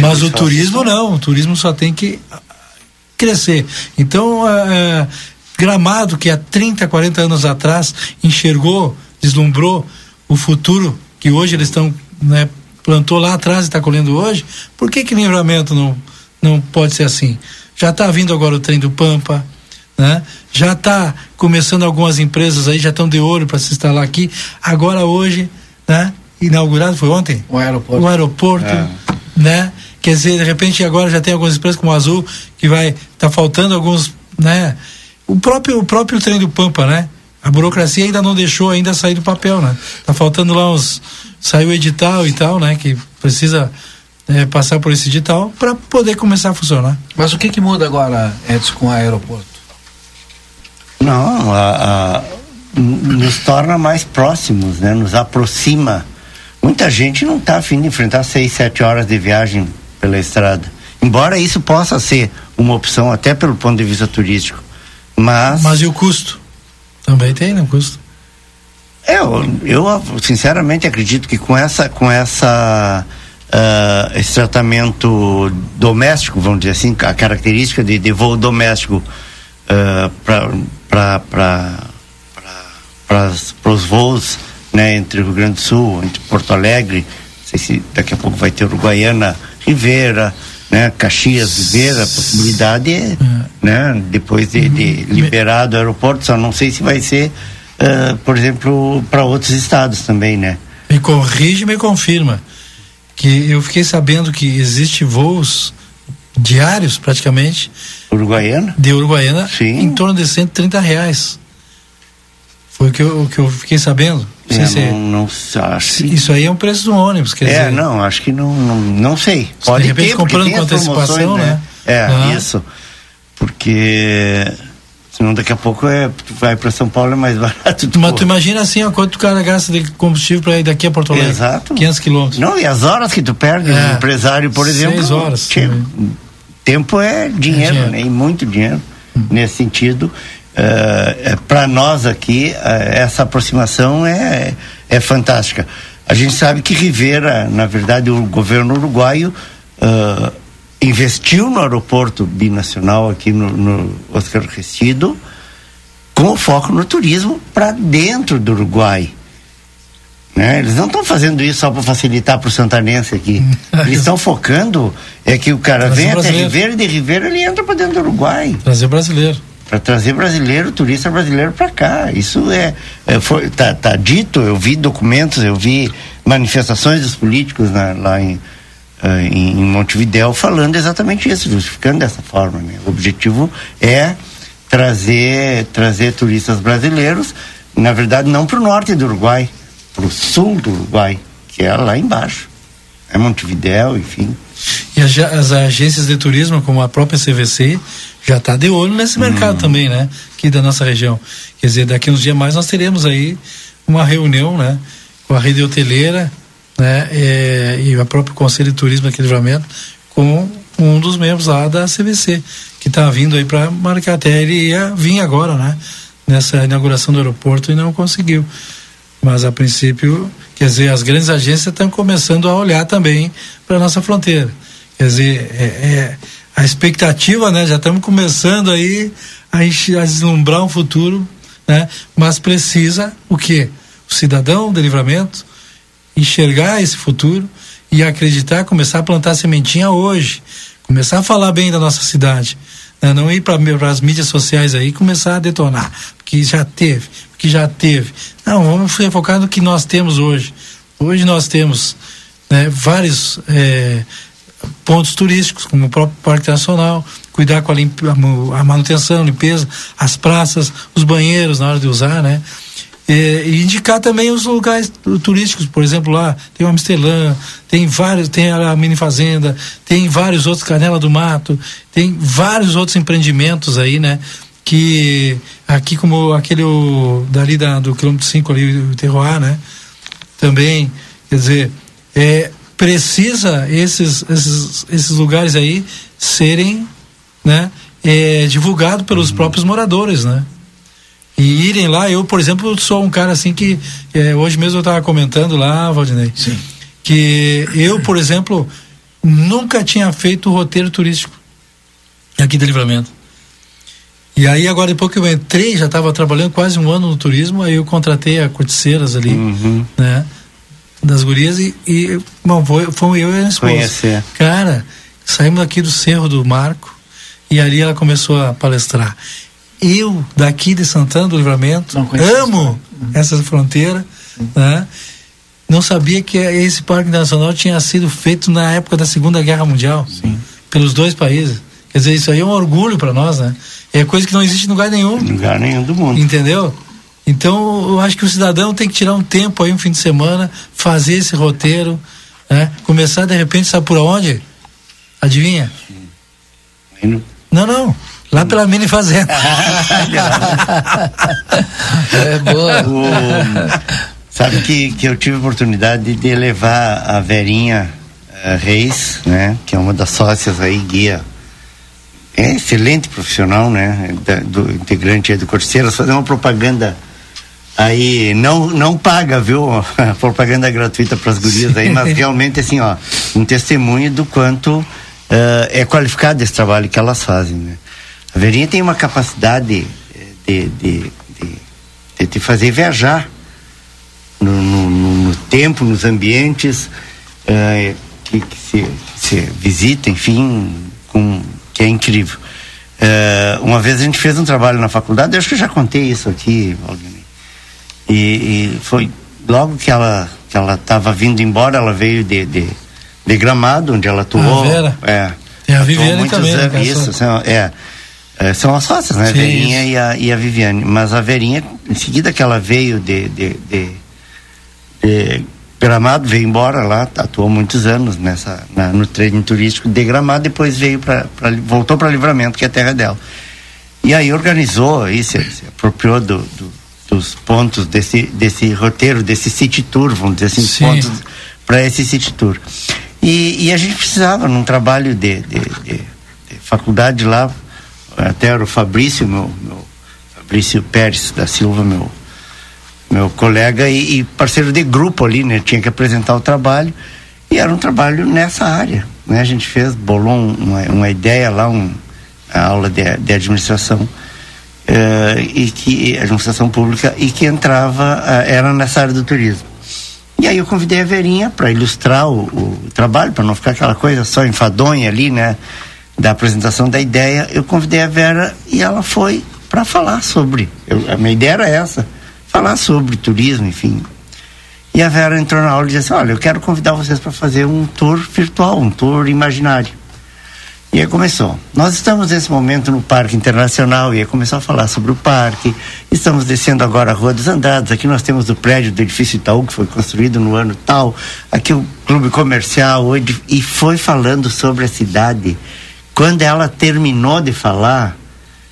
Mas o turismo não, o turismo só tem que crescer. Então, é, Gramado, que há 30, 40 anos atrás enxergou, deslumbrou o futuro que hoje eles estão, né, plantou lá atrás e está colhendo hoje, por que que livramento não, não pode ser assim? Já está vindo agora o trem do Pampa, né? Já está começando algumas empresas aí, já estão de olho para se instalar aqui. Agora hoje, né? Inaugurado foi ontem? O aeroporto. O aeroporto. É né? Quer dizer, de repente agora já tem algumas empresas como a Azul que vai tá faltando alguns, né? O próprio o próprio trem do Pampa, né? A burocracia ainda não deixou ainda sair do papel, né? Tá faltando lá uns saiu edital e tal, né? Que precisa é, passar por esse edital para poder começar a funcionar. Mas o que que muda agora, Edson, com o aeroporto? Não, a, a, nos torna mais próximos, né? Nos aproxima Muita gente não está afim de enfrentar seis, sete horas de viagem pela estrada. Embora isso possa ser uma opção até pelo ponto de vista turístico. Mas. Mas e o custo? Também tem, né? O custo. É, eu, eu sinceramente acredito que com essa, com essa uh, esse tratamento doméstico, vamos dizer assim, a característica de, de voo doméstico uh, para os voos né, entre o Rio Grande do Sul, entre Porto Alegre, não sei se daqui a pouco vai ter Uruguaiana, Rivera, né, Caxias, Rivera, a possibilidade é, né, depois de, de liberado o aeroporto, só não sei se vai ser, uh, por exemplo, para outros estados também, né? Me corrige, me confirma que eu fiquei sabendo que existe voos diários praticamente Uruguaiana? De Uruguaiana Sim. em torno de 130 reais. Foi o que eu, o que eu fiquei sabendo. Não, é, não, não Isso aí é um preço do ônibus, quer é, dizer. não, acho que não, não, não sei. Pode de repente ter, comprando com antecipação, né? né? É, ah. isso. Porque senão daqui a pouco é, vai para São Paulo é mais barato. Mas tu imagina assim, ó, quanto o cara gasta de combustível para ir daqui a Porto Alegre? Exato. 500 quilômetros. Não, e as horas que tu perde, é. empresário, por exemplo. Seis horas. Tempo é dinheiro, é dinheiro. né? E muito dinheiro hum. nesse sentido. Uh, para nós aqui, uh, essa aproximação é, é fantástica. A gente sabe que Rivera, na verdade, o governo uruguaio uh, investiu no aeroporto binacional aqui no, no Oscar Recido com foco no turismo para dentro do Uruguai. Né? Eles não estão fazendo isso só para facilitar para o santanense aqui. Eles estão focando é que o cara Trazer vem até Rivera e de Rivera ele entra para dentro do Uruguai. Trazer brasileiro para trazer brasileiro, turista brasileiro para cá. Isso é, é foi, tá, tá, dito, eu vi documentos, eu vi manifestações dos políticos na, lá em, uh, em, em Montevidéu falando exatamente isso, justificando dessa forma. Né? O objetivo é trazer, trazer turistas brasileiros, na verdade, não para o norte do Uruguai, para o sul do Uruguai, que é lá embaixo. É Montevidéu, enfim. E as, as, agências de turismo, como a própria CVC, já está de olho nesse mercado hum. também, né? Aqui da nossa região. Quer dizer, daqui uns dias mais nós teremos aí uma reunião, né? Com a rede hoteleira, né? É, e o próprio Conselho de Turismo aqui de Livramento, com um dos membros lá da CVC, que está vindo aí para marcar até ele ia vir agora, né? Nessa inauguração do aeroporto e não conseguiu. Mas a princípio, quer dizer, as grandes agências estão começando a olhar também para a nossa fronteira. Quer dizer, é, é, a expectativa, né? Já estamos começando aí a, a deslumbrar um futuro, né? Mas precisa o quê? O cidadão de livramento enxergar esse futuro e acreditar, começar a plantar sementinha hoje, começar a falar bem da nossa cidade, né? não ir para as mídias sociais aí começar a detonar, porque já teve, porque já teve. Não, vamos focar no que nós temos hoje. Hoje nós temos né, vários é, pontos turísticos, como o próprio Parque Nacional, cuidar com a, limpa, a manutenção, limpeza, as praças, os banheiros na hora de usar, né? e indicar também os lugares turísticos, por exemplo, lá tem o Amstelã, tem vários, tem a Mini Fazenda, tem vários outros, Canela do Mato, tem vários outros empreendimentos aí, né? Que aqui como aquele o, dali da, do quilômetro 5 ali, o Terroir, né? Também, quer dizer, é, precisa esses, esses, esses lugares aí serem, né? É, divulgado pelos uhum. próprios moradores, né? e irem lá. Eu, por exemplo, sou um cara assim que é, hoje mesmo eu estava comentando lá, Valdinei, Sim. que eu, por exemplo, nunca tinha feito roteiro turístico aqui de Livramento. E aí agora depois que eu entrei, já estava trabalhando quase um ano no turismo, aí eu contratei a Corticeiras ali, uhum. né? Das gurias e, e bom, foi, foi eu e a esposa. Conhecer. Cara, saímos aqui do Cerro do Marco e ali ela começou a palestrar eu daqui de Santana do Livramento amo essa fronteira, né? Não sabia que esse parque nacional tinha sido feito na época da Segunda Guerra Mundial, Sim. pelos dois países. Quer dizer, isso aí é um orgulho para nós, né? É coisa que não existe em lugar nenhum. Em lugar nenhum do mundo. Entendeu? Então, eu acho que o cidadão tem que tirar um tempo aí, um fim de semana, fazer esse roteiro, né? Começar de repente, sabe por onde? Adivinha? Não, não. Lá pela mini fazenda. é boa. O, sabe que, que eu tive a oportunidade de levar a Verinha uh, Reis, né? Que é uma das sócias aí, guia. É excelente profissional, né? Da, do integrante aí do Corteiras, fazer uma propaganda aí não não paga, viu? propaganda gratuita para as gurias aí, mas realmente assim, ó, um testemunho do quanto uh, é qualificado esse trabalho que elas fazem, né? A Verinha tem uma capacidade eh, de, de, de, de te fazer viajar no, no, no, tempo, nos ambientes uh, que, que, se, que, se, visita, enfim, com, que é incrível. Uh, uma vez a gente fez um trabalho na faculdade, eu acho que eu já contei isso aqui, Valdinei. E, e, foi logo que ela que ela estava vindo embora, ela veio de, de, de Gramado, onde ela atuou. Ah, Vera. É. Tem a Viviane também. Né, isso, assim, é. É, são as sócias, né? Sim, a Verinha e a, e a Viviane. Mas a Verinha, em seguida que ela veio de, de, de, de Gramado, veio embora lá, atuou muitos anos nessa, na, no treino turístico de Gramado, depois veio para voltou para Livramento, que é a terra dela. E aí organizou, aí se, se apropriou do, do, dos pontos desse, desse roteiro, desse city tour, vamos dizer assim, Sim. pontos para esse city tour. E, e, a gente precisava, num trabalho de, de, de, de faculdade lá, até era o Fabrício, meu, meu Fabrício Pérez da Silva, meu, meu colega e, e, parceiro de grupo ali, né? Tinha que apresentar o trabalho e era um trabalho nessa área, né? A gente fez, bolou uma, uma ideia lá, um, a aula de, de administração uh, e que administração pública e que entrava uh, era nessa área do turismo. E aí eu convidei a Verinha para ilustrar o, o trabalho, para não ficar aquela coisa só enfadonha ali, né? da apresentação da ideia, eu convidei a Vera e ela foi para falar sobre. Eu, a minha ideia era essa, falar sobre turismo, enfim. E a Vera entrou na aula e disse: Olha, eu quero convidar vocês para fazer um tour virtual, um tour imaginário. E aí começou. Nós estamos nesse momento no Parque Internacional e aí começou a falar sobre o parque. Estamos descendo agora a Rua dos Andados. Aqui nós temos o prédio do edifício Itaú, que foi construído no ano tal. Aqui o clube comercial. E foi falando sobre a cidade. Quando ela terminou de falar,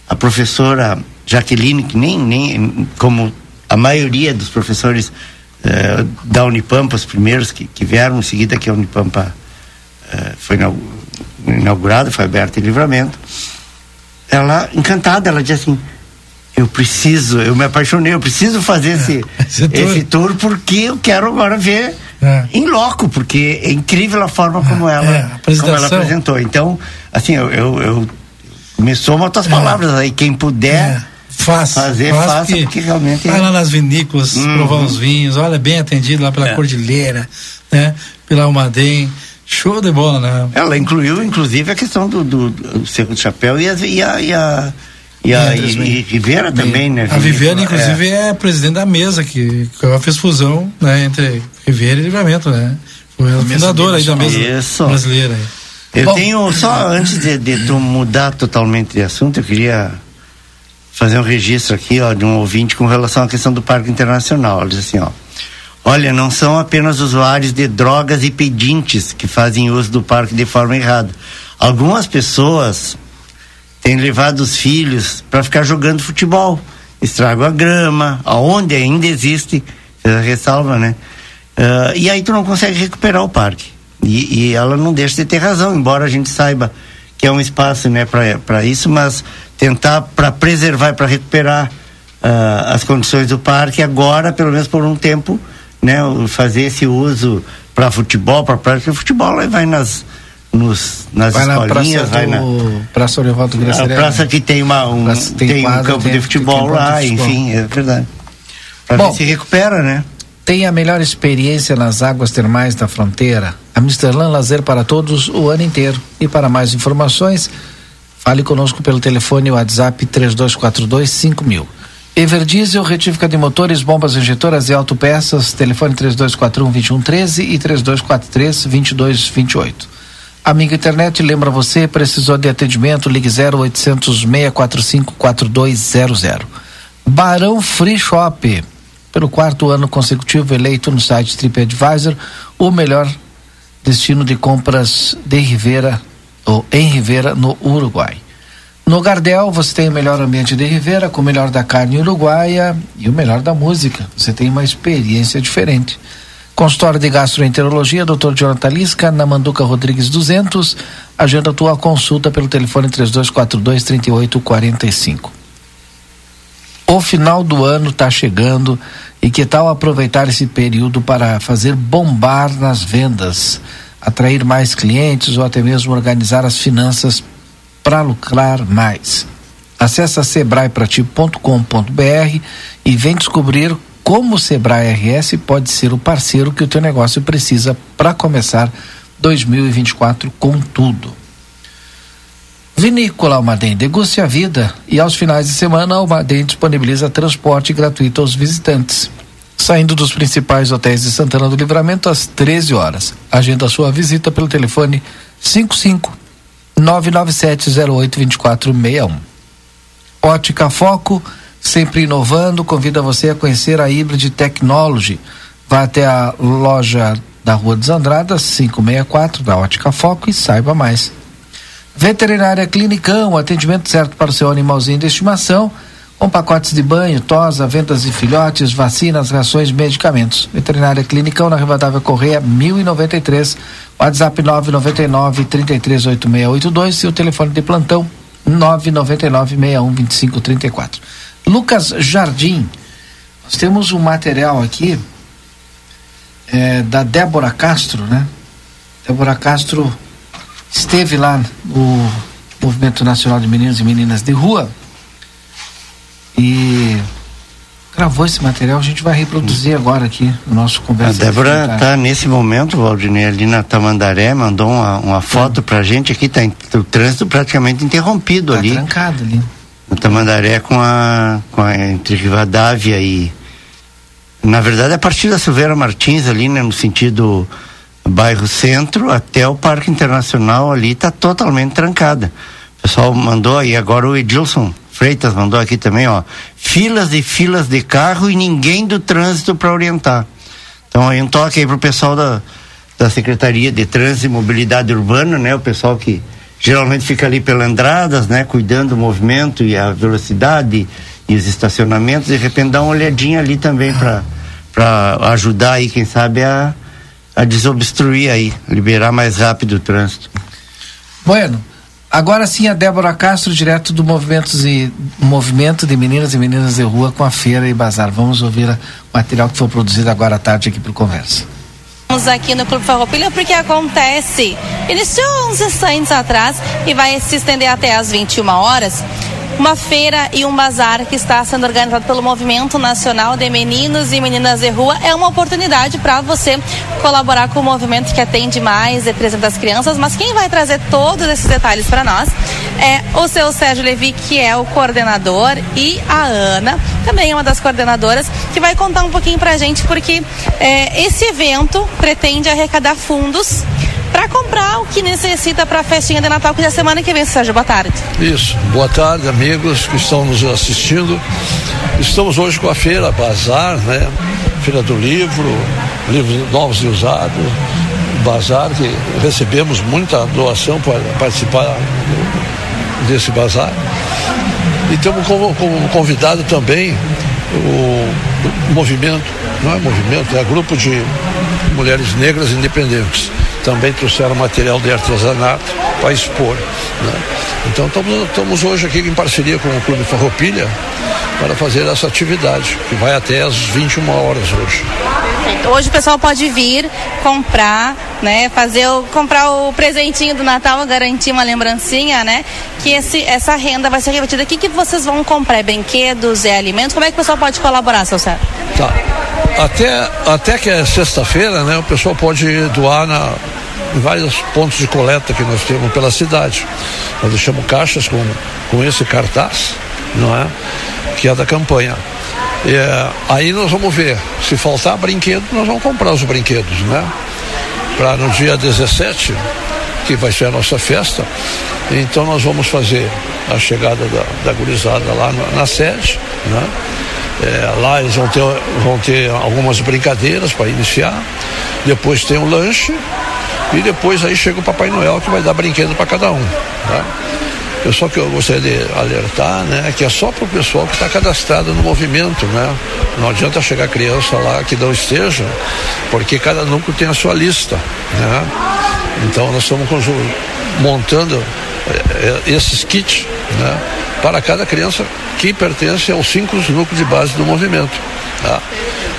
a professora Jaqueline, que nem, nem como a maioria dos professores eh, da Unipampa, os primeiros que, que vieram em seguida que a Unipampa eh, foi na, inaugurada, foi aberta em livramento, ela, encantada, ela disse assim, eu preciso, eu me apaixonei, eu preciso fazer esse, esse, tour. esse tour porque eu quero agora ver é. em loco, porque é incrível a forma como, é, ela, é, como ela apresentou. Então, assim, eu, eu, eu me somo as tuas é. palavras aí, quem puder é. Faça, fazer, faça, faça porque realmente. Vai lá nas vinícolas, uhum. provar os vinhos, olha, bem atendido lá pela Cordilheira, né? Pela Almaden. Show de bola, né? Ela incluiu, inclusive, a questão do, do, do Cerro do Chapéu e a, e a, e a, e a e, e Rivera também, né? A Viviane, inclusive, é. é presidente da mesa que, que ela fez fusão né, entre Rivera e Livramento, né? Foi a fundadora aí da mesa Isso. brasileira. Eu Bom, tenho, só antes de, de tu mudar totalmente de assunto, eu queria fazer um registro aqui, ó, de um ouvinte com relação à questão do Parque Internacional. Ela diz assim, ó. Olha, não são apenas usuários de drogas e pedintes que fazem uso do parque de forma errada. Algumas pessoas têm levado os filhos para ficar jogando futebol, estragam a grama, aonde ainda existe, ressalva, né? Uh, e aí tu não consegue recuperar o parque. E, e, ela não deixa de ter razão, embora a gente saiba que é um espaço, né, para isso, mas tentar para preservar e para recuperar uh, as condições do parque agora, pelo menos por um tempo né, fazer esse uso para futebol, para prática de futebol, aí vai nas nos, nas vai escolinhas, vai na Praça Orivaldo A praça que tem uma um, tem, tem um campo tem, de futebol lá, de futebol. enfim, é verdade. Para ver se recupera, né? Tem a melhor experiência nas águas termais da fronteira. A Misterlan Lazer para todos o ano inteiro. E para mais informações, fale conosco pelo telefone WhatsApp 3242 5000. Everdiesel, retífica de motores, bombas injetoras e autopeças, telefone 3241 2113 e 3243 2228. Amiga Internet, lembra você, precisou de atendimento, ligue 0800 645 4200. Barão Free Shop, pelo quarto ano consecutivo eleito no site TripAdvisor, o melhor destino de compras de Rivera ou em Rivera, no Uruguai. No Gardel você tem o melhor ambiente de Rivera, com o melhor da carne uruguaia e o melhor da música. Você tem uma experiência diferente. Consultório de Gastroenterologia, Dr. Jonathan Lisca, na Manduca Rodrigues 200. Agenda tua consulta pelo telefone 3242 3845. O final do ano está chegando e que tal aproveitar esse período para fazer bombar nas vendas, atrair mais clientes ou até mesmo organizar as finanças para lucrar mais. Acesse sebraeprati.com.br e vem descobrir como o Sebrae RS pode ser o parceiro que o teu negócio precisa para começar 2024 com tudo. Vinícola Almaden deguste a vida e aos finais de semana a Almaden disponibiliza transporte gratuito aos visitantes. Saindo dos principais hotéis de Santana do Livramento às 13 horas. Agenda sua visita pelo telefone 55 997082461. Ótica Foco, sempre inovando, convida você a conhecer a Hybrid Technology. Vá até a loja da Rua dos Andradas, 564 da Ótica Foco e saiba mais. Veterinária Clinicão, atendimento certo para o seu animalzinho de estimação com pacotes de banho, tosa, vendas de filhotes, vacinas, rações, medicamentos. Veterinária Clinicão na Rivadavia Correia 1093, WhatsApp 999 338682 e o telefone de plantão 999 612534. Lucas Jardim, nós temos um material aqui é, da Débora Castro, né? Débora Castro esteve lá no Movimento Nacional de Meninos e Meninas de Rua e gravou esse material, a gente vai reproduzir agora aqui no nosso conversa. A Débora está nesse momento, Valdinei, ali na Tamandaré, mandou uma, uma foto para a gente aqui, tá o trânsito praticamente interrompido tá ali. trancado ali. Na Tamandaré com a, com a entre Rivadavia e Na verdade, a partir da Silveira Martins ali, né, no sentido bairro Centro até o Parque Internacional ali está totalmente trancada. O pessoal mandou aí, agora o Edilson Freitas mandou aqui também, ó, filas e filas de carro e ninguém do trânsito para orientar. Então aí um toque aí pro pessoal da, da Secretaria de Trânsito e Mobilidade Urbana, né, o pessoal que geralmente fica ali pelas entradas, né, cuidando do movimento e a velocidade e os estacionamentos, de repente dá uma olhadinha ali também para para ajudar aí, quem sabe a a desobstruir aí, liberar mais rápido o trânsito. Bueno, agora sim a Débora Castro, direto do Movimentos e Movimento de Meninas e Meninas de Rua com a Feira e Bazar. Vamos ouvir o material que foi produzido agora à tarde aqui para o Conversa. Estamos aqui no Clube Farroupilha porque acontece, iniciou uns instantes atrás e vai se estender até às 21 horas uma feira e um bazar que está sendo organizado pelo Movimento Nacional de Meninos e Meninas de Rua. É uma oportunidade para você colaborar com o movimento que atende mais de 300 crianças, mas quem vai trazer todos esses detalhes para nós é o seu Sérgio Levi, que é o coordenador, e a Ana, também é uma das coordenadoras, que vai contar um pouquinho para a gente, porque é, esse evento pretende arrecadar fundos para comprar o que necessita para a festinha de Natal, que é a semana que vem, Sérgio. Boa tarde. Isso. Boa tarde, amigos que estão nos assistindo. Estamos hoje com a feira Bazar, né? Feira do Livro, livros novos e usados, Bazar, que recebemos muita doação para participar desse bazar. E temos como, como convidado também o movimento, não é movimento, é grupo de mulheres negras independentes também trouxeram material de artesanato para expor. Né? Então estamos hoje aqui em parceria com o Clube Farroupilha para fazer essa atividade, que vai até às 21 horas hoje. Perfeito. Hoje o pessoal pode vir comprar, né, fazer o, comprar o presentinho do Natal, garantir uma lembrancinha, né? Que esse, essa renda vai ser revertida. O que, que vocês vão comprar? É brinquedos, é alimentos? Como é que o pessoal pode colaborar, seu Sérgio? Tá. Até, até que é sexta-feira, né, o pessoal pode doar na, vários pontos de coleta que nós temos pela cidade. Nós deixamos caixas com, com esse cartaz, não é? Que é da campanha. É, aí nós vamos ver. Se faltar brinquedo, nós vamos comprar os brinquedos, né? Para no dia 17, que vai ser a nossa festa, então nós vamos fazer a chegada da, da gurizada lá na, na sede, né? É, lá eles vão ter, vão ter algumas brincadeiras para iniciar. Depois tem o lanche. E depois aí chega o Papai Noel que vai dar brinquedo para cada um. Tá? Eu só que eu gostaria de alertar, né, que é só para o pessoal que está cadastrado no movimento, né? Não adianta chegar criança lá que não esteja, porque cada núcleo tem a sua lista, né? Então nós estamos montando esses kits, né? Para cada criança que pertence aos cinco núcleos de base do movimento. Tá?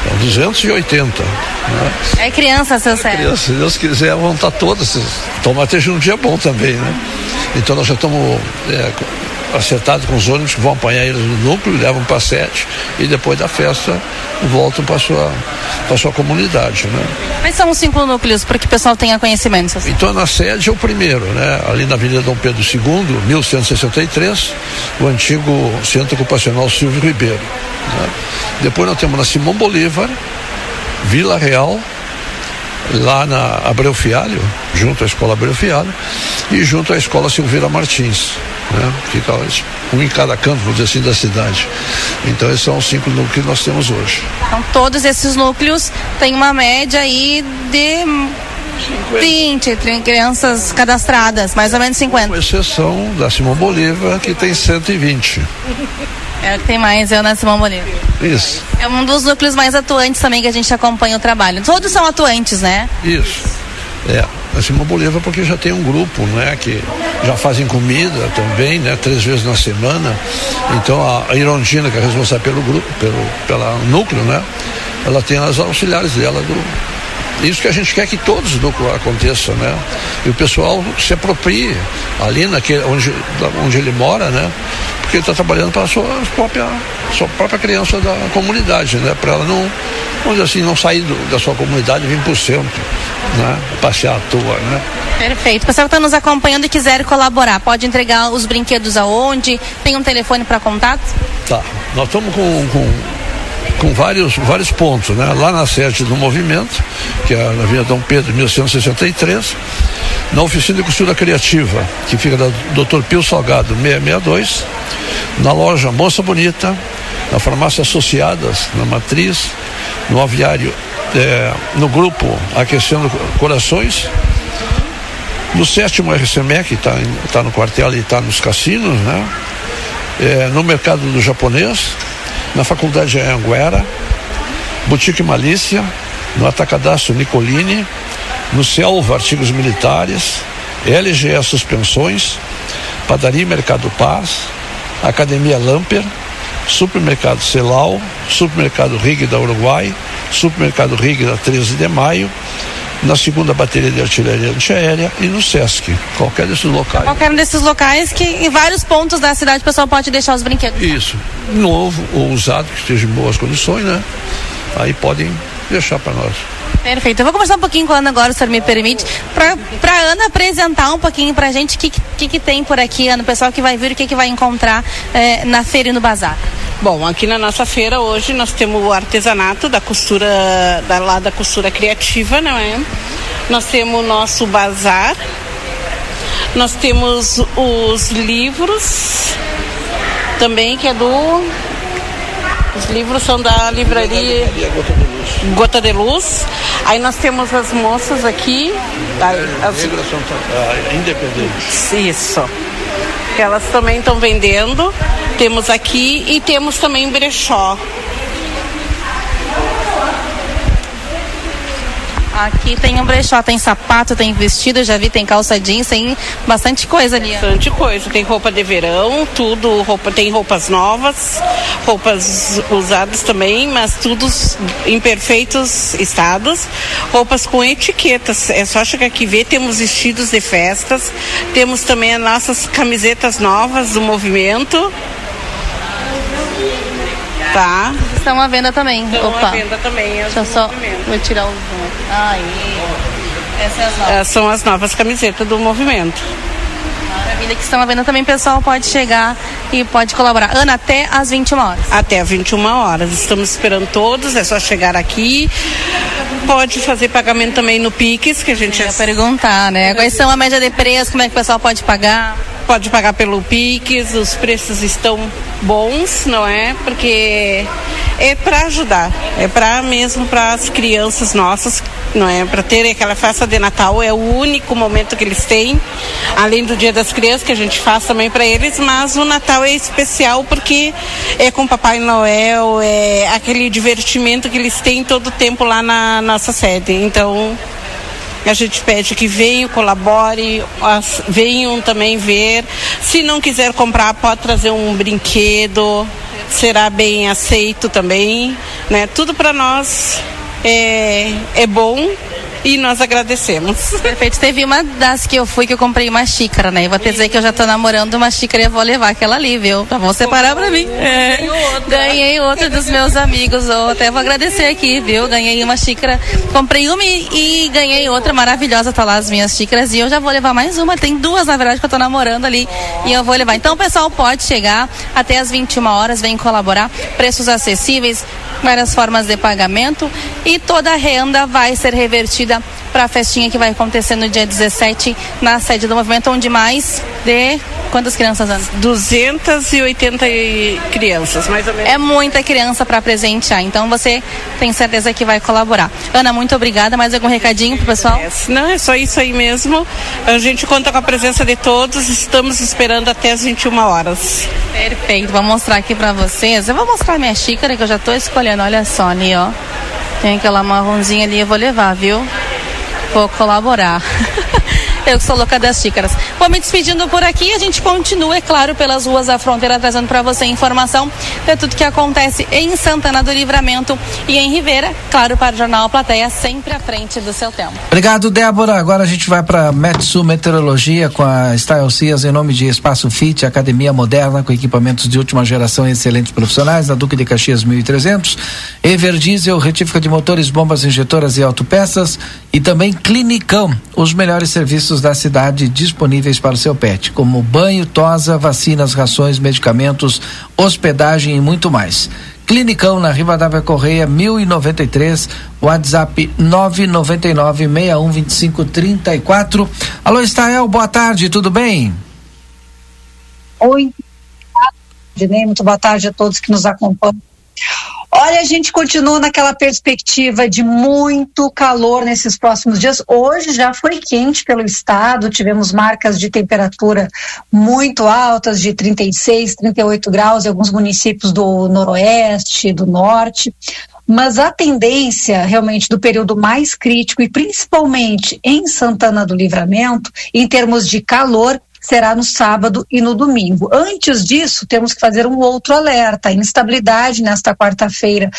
Então, 280. Né? É criança, seu Sérgio. É criança, se Deus quiser, vão estar todas. Esteja um dia bom também, né? Então nós já estamos é, acertados com os ônibus que vão apanhar eles no núcleo, levam para sete e depois da festa voltam para sua para sua comunidade, né? Quais são os cinco núcleos para que o pessoal tenha conhecimento? Então na sede é o primeiro, né? Ali na Avenida Dom Pedro II, 1163, o antigo Centro Ocupacional Silvio Ribeiro. Né? Depois nós temos na Simão Bolívar, Vila Real, lá na Abreu Fialho, junto à Escola Abreu Fialho, e junto à Escola Silveira Martins. Né? Fica um em cada canto, vamos dizer assim, da cidade. Então esses são os cinco núcleos que nós temos hoje. Então todos esses núcleos têm uma média aí de 20 crianças cadastradas, mais ou menos 50. Com exceção da Simão Bolívar, que tem 120. É, tem mais, é o na Simão Bolívar. Isso. É um dos núcleos mais atuantes também que a gente acompanha o trabalho. Todos são atuantes, né? Isso. É, a Simão Bolívar porque já tem um grupo, né, que já fazem comida também, né, três vezes na semana. Então a, a Irondina, que é responsável pelo grupo, pelo pela núcleo, né, ela tem as auxiliares dela do isso que a gente quer que todos os núcleos aconteçam, né? E o pessoal se aproprie ali naquele, onde, onde ele mora, né? porque ele está trabalhando para a sua própria, sua própria criança da comunidade, né? Para ela não, vamos dizer assim, não sair do, da sua comunidade e vir para o centro, né? Passear à toa, né? Perfeito. O pessoal que está nos acompanhando e quiser colaborar, pode entregar os brinquedos aonde? Tem um telefone para contato? Tá. Nós estamos com, com com vários, vários pontos, né? Lá na sede do movimento, que é na Avenida Dom Pedro, 1163, na oficina de costura criativa, que fica da Dr. Pio Salgado 662, na loja Moça Bonita, na farmácia Associadas, na Matriz, no aviário, é, no grupo Aquecendo Corações, no sétimo RCMEC, que está tá no quartel e está nos cassinos, né? É, no mercado do japonês, na faculdade de Anguera, Boutique Malícia, no Atacadaço Nicolini, no Selva Artigos Militares, LGE Suspensões, Padaria Mercado Paz, Academia Lamper, Supermercado Celal, Supermercado Rig da Uruguai, Supermercado Rig da 13 de Maio, na segunda bateria de artilharia antiaérea e no SESC, qualquer desses locais. Qualquer um desses locais que em vários pontos da cidade o pessoal pode deixar os brinquedos. Isso, novo ou usado, que esteja em boas condições, né? Aí podem deixar para nós. Perfeito. Eu vou conversar um pouquinho com a Ana agora, se senhor me permite, para a Ana apresentar um pouquinho para a gente o que, que, que, tem por aqui, Ana, o pessoal que vai vir, o que, que vai encontrar eh, na feira e no bazar. Bom, aqui na nossa feira hoje nós temos o artesanato da costura, da, lá da costura criativa, não é? Nós temos o nosso bazar, nós temos os livros também, que é do. Os livros são da livraria. Gota de Luz. Aí nós temos as moças aqui. As... Migração Independente. Isso. Elas também estão vendendo. Temos aqui e temos também brechó. Aqui tem um brechó, tem sapato, tem vestido, já vi, tem calça jeans, tem bastante coisa ali. Bastante coisa, tem roupa de verão, tudo, roupa, tem roupas novas, roupas usadas também, mas tudo em perfeitos estados, roupas com etiquetas, é só chegar aqui e ver, temos vestidos de festas, temos também as nossas camisetas novas do movimento, Tá. Estão à venda também. Estão Opa. à venda também. Deixa eu só. Vou tirar o. Aí. Essas é as novas. São as novas camisetas do movimento. Maravilha, que estão à venda também, pessoal pode chegar e pode colaborar. Ana, até às 21 horas. Até às 21 horas. Estamos esperando todos, é só chegar aqui. Pode fazer pagamento também no Pix, que a gente ia perguntar, né? Quais são a média de preço, como é que o pessoal pode pagar? Pode pagar pelo Pix, os preços estão bons, não é? Porque é para ajudar, é para mesmo para as crianças nossas, não é? Para ter aquela festa de Natal é o único momento que eles têm, além do Dia das Crianças que a gente faz também para eles, mas o Natal é especial porque é com Papai Noel, é aquele divertimento que eles têm todo o tempo lá na nossa sede. Então, a gente pede que venham, colabore, venham também ver. Se não quiser comprar, pode trazer um brinquedo, será bem aceito também. Né? Tudo para nós é, é bom e nós agradecemos. Perfeito. Teve uma das que eu fui que eu comprei uma xícara, né? E vou te dizer que eu já tô namorando uma xícara e eu vou levar aquela ali, viu? Pra vão separar pra mim. É. Ganhei outra dos meus amigos. Eu até vou agradecer aqui, viu? Ganhei uma xícara. Comprei uma e, e ganhei outra maravilhosa. Tá lá as minhas xícaras. E eu já vou levar mais uma. Tem duas, na verdade, que eu tô namorando ali. E eu vou levar. Então o pessoal pode chegar até as 21 horas, vem colaborar. Preços acessíveis, várias formas de pagamento. E toda a renda vai ser revertida para a festinha que vai acontecer no dia 17 na sede do movimento, onde mais de quantas crianças, Ana? 280 crianças, mais ou menos. É muita criança para presentear, então você tem certeza que vai colaborar. Ana, muito obrigada. Mais algum recadinho pro pessoal? Não, é só isso aí mesmo. A gente conta com a presença de todos, estamos esperando até as 21 horas. Perfeito, vou mostrar aqui para vocês. Eu vou mostrar minha xícara que eu já estou escolhendo, olha só ali, ó. Tem aquela marronzinha ali, eu vou levar, viu? Vou colaborar. Sou louca das xícaras. Vou me despedindo por aqui. A gente continua, é claro, pelas ruas da fronteira, trazendo para você informação de tudo que acontece em Santana do Livramento e em Ribeira. Claro, para o Jornal Plateia, sempre à frente do seu tempo. Obrigado, Débora. Agora a gente vai para Metsu Meteorologia com a Style Cias em nome de Espaço Fit, academia moderna com equipamentos de última geração e excelentes profissionais, na Duque de Caxias 1300. Ever Diesel, retífica de motores, bombas injetoras e autopeças. E também Clinicão, os melhores serviços da cidade disponíveis para o seu pet, como banho, tosa, vacinas, rações, medicamentos, hospedagem e muito mais. Clinicão na Rivadavia Correia 1093, WhatsApp 999 612534. Alô, Estael, boa tarde, tudo bem? Oi, muito boa tarde a todos que nos acompanham. Olha, a gente continua naquela perspectiva de muito calor nesses próximos dias. Hoje já foi quente pelo estado, tivemos marcas de temperatura muito altas, de 36, 38 graus em alguns municípios do noroeste, do norte. Mas a tendência realmente do período mais crítico e principalmente em Santana do Livramento, em termos de calor, será no sábado e no domingo. Antes disso, temos que fazer um outro alerta. A instabilidade nesta quarta-feira,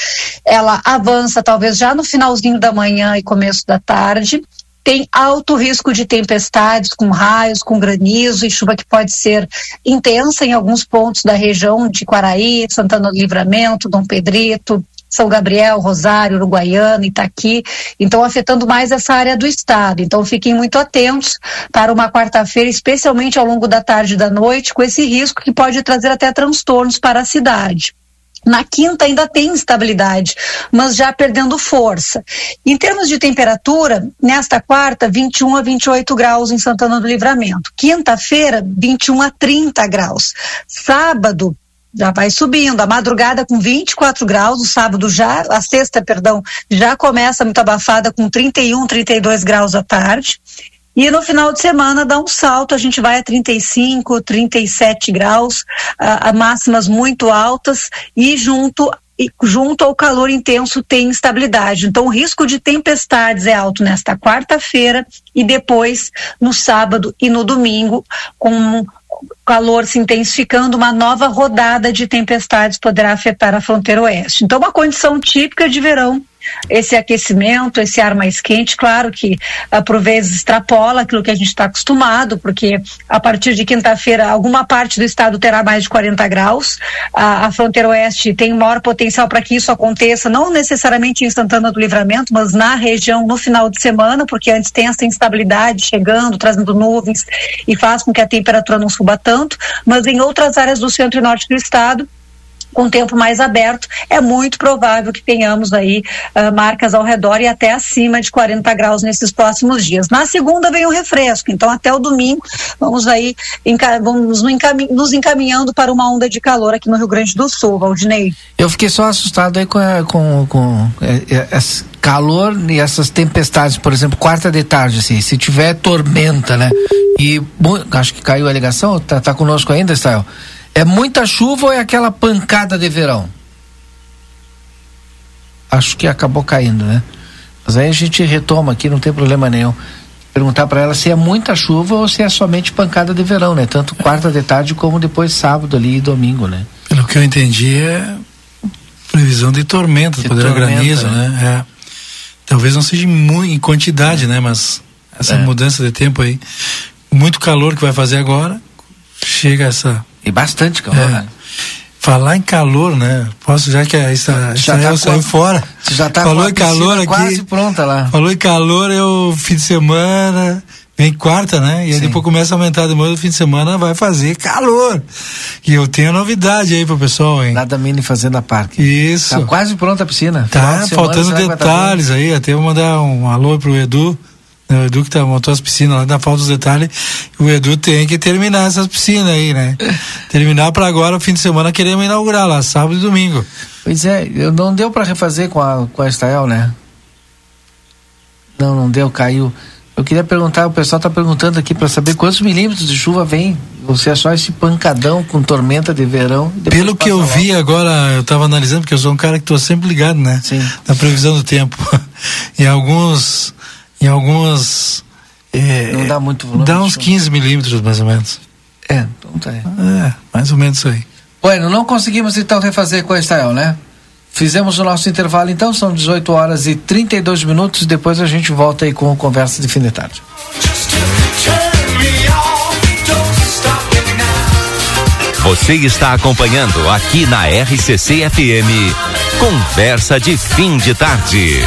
ela avança talvez já no finalzinho da manhã e começo da tarde tem alto risco de tempestades com raios, com granizo e chuva que pode ser intensa em alguns pontos da região de Quaraí, Santana do Livramento, Dom Pedrito, são Gabriel, Rosário, Uruguaiana, Itaqui, então afetando mais essa área do estado. Então fiquem muito atentos para uma quarta-feira, especialmente ao longo da tarde e da noite, com esse risco que pode trazer até transtornos para a cidade. Na quinta ainda tem estabilidade, mas já perdendo força. Em termos de temperatura, nesta quarta, 21 a 28 graus em Santana do Livramento. Quinta-feira, 21 a 30 graus. Sábado, já vai subindo. A madrugada com 24 graus, o sábado já, a sexta, perdão, já começa muito abafada com 31, 32 graus à tarde. E no final de semana dá um salto, a gente vai a 35, 37 graus, a, a máximas muito altas e junto e junto ao calor intenso tem instabilidade. Então, o risco de tempestades é alto nesta quarta-feira e depois no sábado e no domingo, com calor se intensificando, uma nova rodada de tempestades poderá afetar a fronteira oeste. Então, uma condição típica de verão esse aquecimento, esse ar mais quente, claro que uh, por vezes extrapola aquilo que a gente está acostumado, porque a partir de quinta-feira alguma parte do estado terá mais de 40 graus. A, a fronteira oeste tem maior potencial para que isso aconteça, não necessariamente em Santana do Livramento, mas na região no final de semana, porque antes tem essa instabilidade chegando, trazendo nuvens e faz com que a temperatura não suba tanto, mas em outras áreas do centro e norte do estado com tempo mais aberto, é muito provável que tenhamos aí uh, marcas ao redor e até acima de 40 graus nesses próximos dias. Na segunda vem o refresco, então até o domingo vamos aí vamos nos encaminhando para uma onda de calor aqui no Rio Grande do Sul, Valdinei. Eu fiquei só assustado aí com, com, com é, é, esse calor e essas tempestades, por exemplo, quarta de tarde, assim, se tiver tormenta, né? E acho que caiu a ligação, tá, tá conosco ainda, Stael? É muita chuva ou é aquela pancada de verão? Acho que acabou caindo, né? Mas aí a gente retoma aqui, não tem problema nenhum. Perguntar para ela se é muita chuva ou se é somente pancada de verão, né? Tanto quarta de tarde como depois sábado ali e domingo, né? Pelo que eu entendi é previsão de tormenta, de poder tormenta, granizo, né? né? É. Talvez não seja muito em quantidade, né? Mas essa é. mudança de tempo aí, muito calor que vai fazer agora, chega essa e bastante calor, é. né? Falar em calor, né? Posso, já que a Israel tá saiu fora. Você já tá falou em calor aqui. Quase pronta lá. Falou em calor, eu fim de semana, vem quarta, né? E aí depois começa a aumentar demais no fim de semana, vai fazer calor. E eu tenho novidade aí pro pessoal, hein? Nada mini fazendo a parque. Isso. Tá quase pronta a piscina. Tá, faltando tá detalhes aí. Até vou mandar um alô pro Edu o Edu que tá, montou as piscinas lá, ainda falta os detalhes. O Edu tem que terminar essas piscinas aí, né? terminar para agora, o fim de semana, queremos inaugurar lá, sábado e domingo. Pois é, não deu para refazer com a, com a Estael, né? Não, não deu, caiu. Eu queria perguntar, o pessoal está perguntando aqui para saber quantos milímetros de chuva vem. Você é só esse pancadão com tormenta de verão. Pelo que eu vi agora, eu estava analisando, porque eu sou um cara que estou sempre ligado, né? Sim. Na previsão do tempo. e alguns em algumas. É, não dá muito volume. Dá uns 15 milímetros mais ou menos. É, então tá. É, mais ou menos isso aí. Bueno, não conseguimos então refazer com a Estael, né? Fizemos o nosso intervalo então, são 18 horas e 32 minutos. Depois a gente volta aí com a conversa de fim de tarde. Você está acompanhando aqui na RCC FM. Conversa de fim de tarde.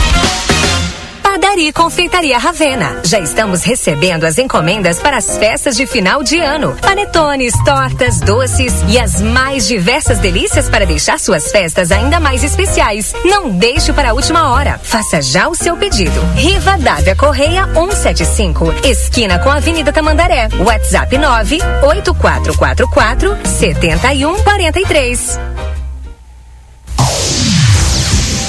Padaria e Confeitaria Ravena. Já estamos recebendo as encomendas para as festas de final de ano. Panetones, tortas, doces e as mais diversas delícias para deixar suas festas ainda mais especiais. Não deixe para a última hora. Faça já o seu pedido. Riva Dávia Correia 175, esquina com a Avenida Tamandaré. WhatsApp 98444 7143.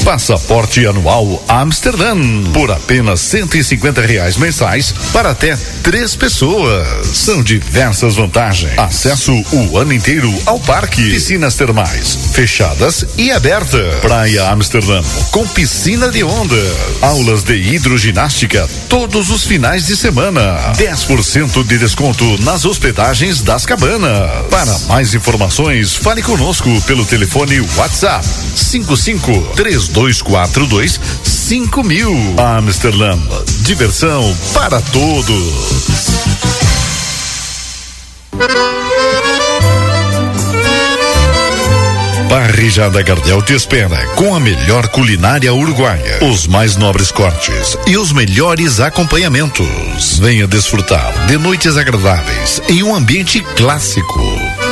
Passaporte anual Amsterdã por apenas 150 reais mensais para até três pessoas. São diversas vantagens. Acesso o ano inteiro ao parque, piscinas termais fechadas e abertas. Praia Amsterdã com piscina de onda, aulas de hidroginástica todos os finais de semana. 10% de desconto nas hospedagens das cabanas. Para mais informações, fale conosco pelo telefone WhatsApp 55 3242 5000. Amsterdã, diversão para todos. Parrijada Gardel te espera com a melhor culinária uruguaia, os mais nobres cortes e os melhores acompanhamentos. Venha desfrutar de noites agradáveis em um ambiente clássico.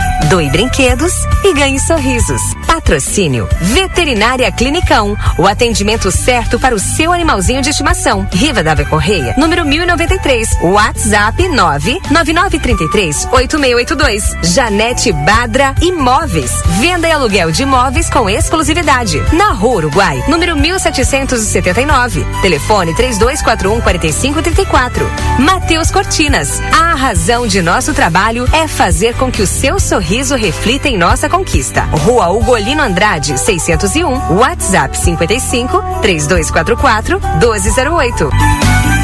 doe brinquedos e ganhe sorrisos. Patrocínio Veterinária Clinicão, o atendimento certo para o seu animalzinho de estimação. Riva da Correia, número 1093, WhatsApp 99933 8682. Janete Badra Imóveis, venda e aluguel de imóveis com exclusividade. Na Rua Uruguai, número 1779, telefone 3241 4534. Matheus Cortinas, a razão de nosso trabalho é fazer com que o seu sorriso reflita em nossa conquista. Rua Ugolino Andrade, 601, WhatsApp 55 3244 1208.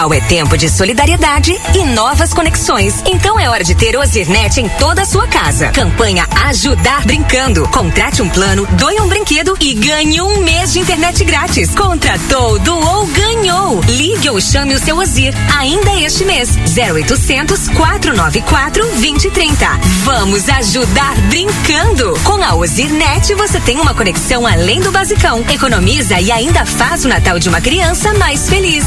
Natal é tempo de solidariedade e novas conexões. Então é hora de ter Ozirnet em toda a sua casa. Campanha Ajudar Brincando. Contrate um plano, doe um brinquedo e ganhe um mês de internet grátis. Contratou, doou, ganhou. Ligue ou chame o seu Ozir ainda este mês. 0800 494 2030. Vamos ajudar brincando. Com a Ozirnet você tem uma conexão além do basicão. Economiza e ainda faz o Natal de uma criança mais feliz.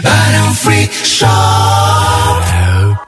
Barão Free Shop.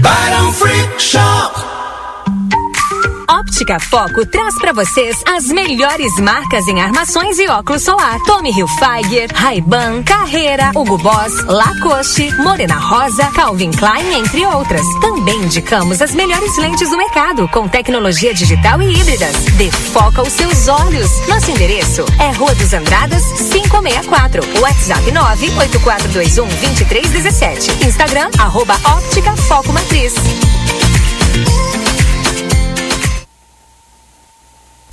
Barão Free Shop. Óptica Foco traz para vocês as melhores marcas em armações e óculos solar. Tommy Hilfiger, Ray-Ban, Carreira, Hugo Boss, Lacoste, Morena Rosa, Calvin Klein, entre outras. Também indicamos as melhores lentes do mercado, com tecnologia digital e híbridas. Defoca os seus olhos. Nosso endereço é Rua dos Andradas, 564. WhatsApp 98421 2317. Instagram, arroba Óptica Foco Matriz.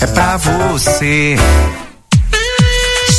é pra você.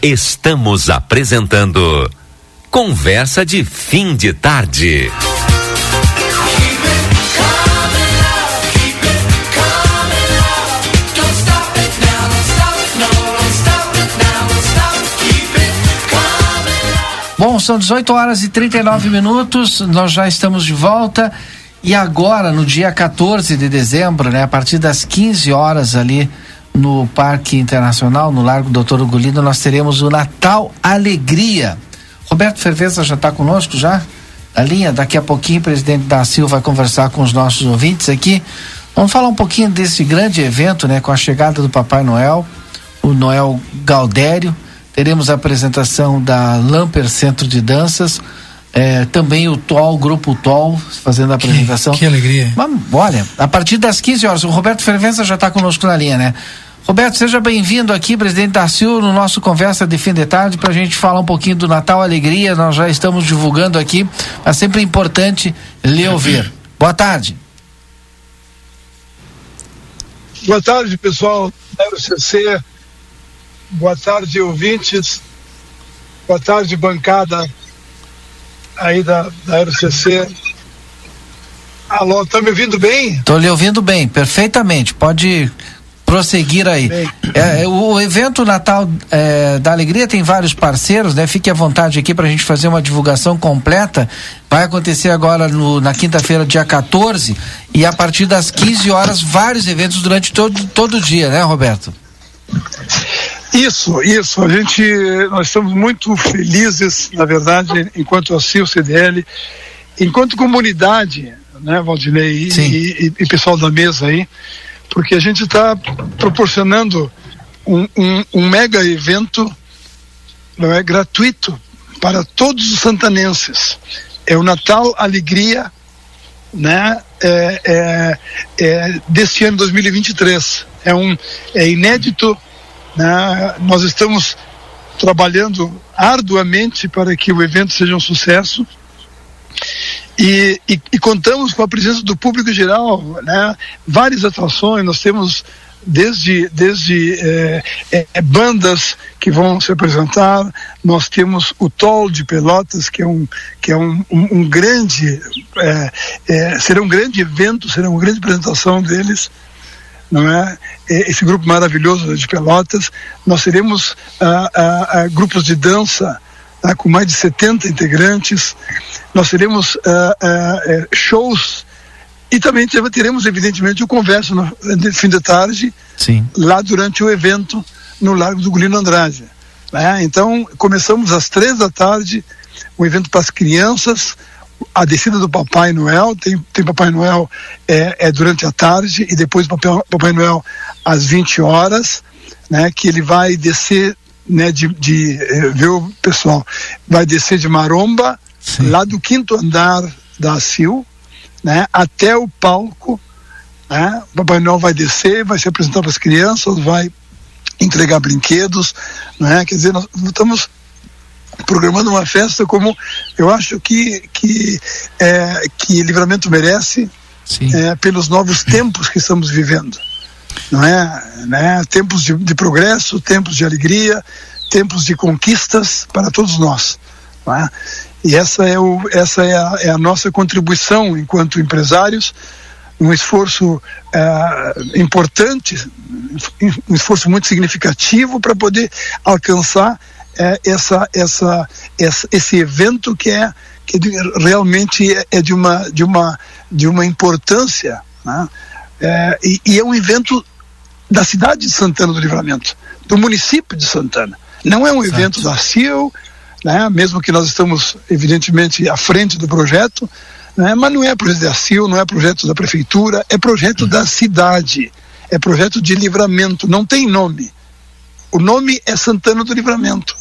Estamos apresentando Conversa de Fim de Tarde. Bom, são 18 horas e 39 minutos, nós já estamos de volta. E agora, no dia 14 de dezembro, né, a partir das 15 horas ali, no Parque Internacional, no Largo Doutor Ugolino, nós teremos o Natal Alegria. Roberto Ferveza já está conosco já? A linha, daqui a pouquinho o presidente da Silva vai conversar com os nossos ouvintes aqui. Vamos falar um pouquinho desse grande evento, né, com a chegada do Papai Noel, o Noel Galdério. Teremos a apresentação da Lamper Centro de Danças, é, também o TOL, o Grupo TOL, fazendo a apresentação. Que, que alegria. Mas, olha, a partir das 15 horas, o Roberto Fervença já está conosco na linha, né? Roberto, seja bem-vindo aqui, presidente da CIL, no nosso Conversa de Fim de Tarde, para a gente falar um pouquinho do Natal Alegria. Nós já estamos divulgando aqui, mas sempre é importante lhe ouvir. Boa tarde. Boa tarde, pessoal da RCC. Boa tarde, ouvintes. Boa tarde, bancada aí da, da RCC. Alô, tá me ouvindo bem? Estou lhe ouvindo bem, perfeitamente. Pode prosseguir aí. É, é, o evento Natal é, da Alegria tem vários parceiros, né? Fique à vontade aqui para a gente fazer uma divulgação completa. Vai acontecer agora no, na quinta-feira, dia 14, e a partir das 15 horas, vários eventos durante todo, todo o dia, né, Roberto? Isso, isso. A gente, nós estamos muito felizes, na verdade, enquanto ACIL, CDL, enquanto comunidade, né, Valdinei e, e, e pessoal da mesa aí, porque a gente está proporcionando um, um, um, mega evento não é, gratuito para todos os santanenses. É o Natal Alegria né, é, é, é, deste ano 2023. É, um, é inédito. Né, nós estamos trabalhando arduamente para que o evento seja um sucesso. E, e, e, contamos com a presença do público geral, né? Várias atrações, nós temos desde, desde é, é, bandas que vão se apresentar, nós temos o Tol de Pelotas, que é um, que é um, um, um grande, é, será um grande evento, será uma grande apresentação deles, não é? Esse grupo maravilhoso de Pelotas. Nós teremos ah, ah, ah, grupos de dança tá, com mais de 70 integrantes. Nós teremos uh, uh, shows E também teremos, evidentemente, o conversa no fim de tarde, Sim. lá durante o evento no Largo do Gulino Andrade. Né? Então, começamos às três da tarde, um evento para as crianças, a descida do Papai Noel, tem, tem Papai Noel é, é durante a tarde e depois Papai, Papai Noel às 20 horas, né, que ele vai descer, né, de, de eh, viu, pessoal, vai descer de Maromba, Sim. lá do quinto andar da CIL, né, até o palco, né, o Papai Noel vai descer, vai se apresentar para as crianças, vai entregar brinquedos, né, quer dizer, nós estamos programando uma festa como eu acho que que é, que Livramento merece é, pelos novos tempos que estamos vivendo não é né tempos de, de, progresso tempos de alegria tempos de conquistas para todos nós é? e essa é o essa é a, é a nossa contribuição enquanto empresários um esforço é, importante um esforço muito significativo para poder alcançar é, essa, essa, essa, esse evento que é que realmente é, é de uma de uma de uma importância né? É, e, e, é um evento da cidade de Santana do Livramento do município de Santana não é um evento da CIO né? mesmo que nós estamos evidentemente à frente do projeto né? mas não é projeto da CIO não é projeto da prefeitura é projeto uhum. da cidade é projeto de livramento não tem nome o nome é Santana do Livramento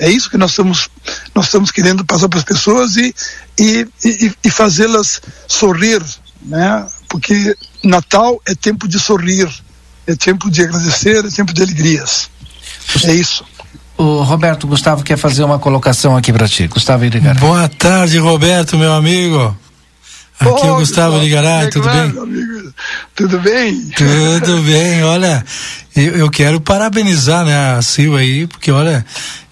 é isso que nós estamos, nós estamos querendo passar para as pessoas e, e, e, e fazê-las sorrir, né? Porque Natal é tempo de sorrir, é tempo de agradecer, é tempo de alegrias. É isso. O Roberto Gustavo quer fazer uma colocação aqui para ti. Gustavo Irigaray. Boa tarde, Roberto, meu amigo. Aqui é o Gustavo Ligaray, tudo bem? Amigo. Tudo bem? Tudo bem, olha, eu, eu quero parabenizar né, a Sil aí, porque olha,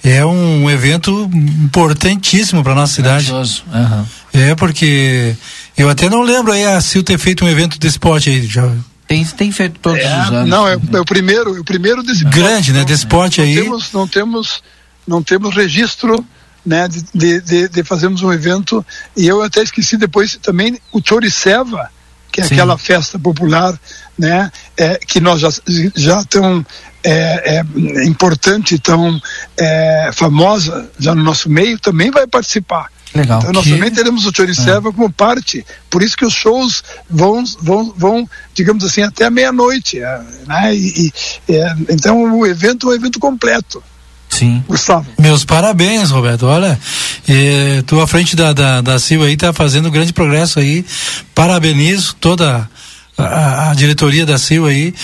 é um evento importantíssimo para nossa cidade. Uhum. É porque eu até não lembro aí a Sil ter feito um evento de esporte aí. Já, tem, tem feito todos é, os anos. Não, é, é, o primeiro, é o primeiro desse Grande, né? De esporte não aí. Temos, não temos, não temos registro né, de, de, de, fazermos um evento. E eu até esqueci depois também o Choriceva, que é Sim. aquela festa popular, né, é, que nós já, já tão é, é, importante, tão é, famosa já no nosso meio, também vai participar. Legal. Então, nós que... também teremos o Choriceva é. como parte. Por isso que os shows vão, vão, vão digamos assim, até a meia-noite. É, né? E, e, é, então, o evento é um evento completo. Sim. Gustavo. Meus parabéns, Roberto. Olha, eh, tu à frente da, da, da Silva aí tá fazendo grande progresso aí. Parabenizo toda a, a, diretoria da Silva aí.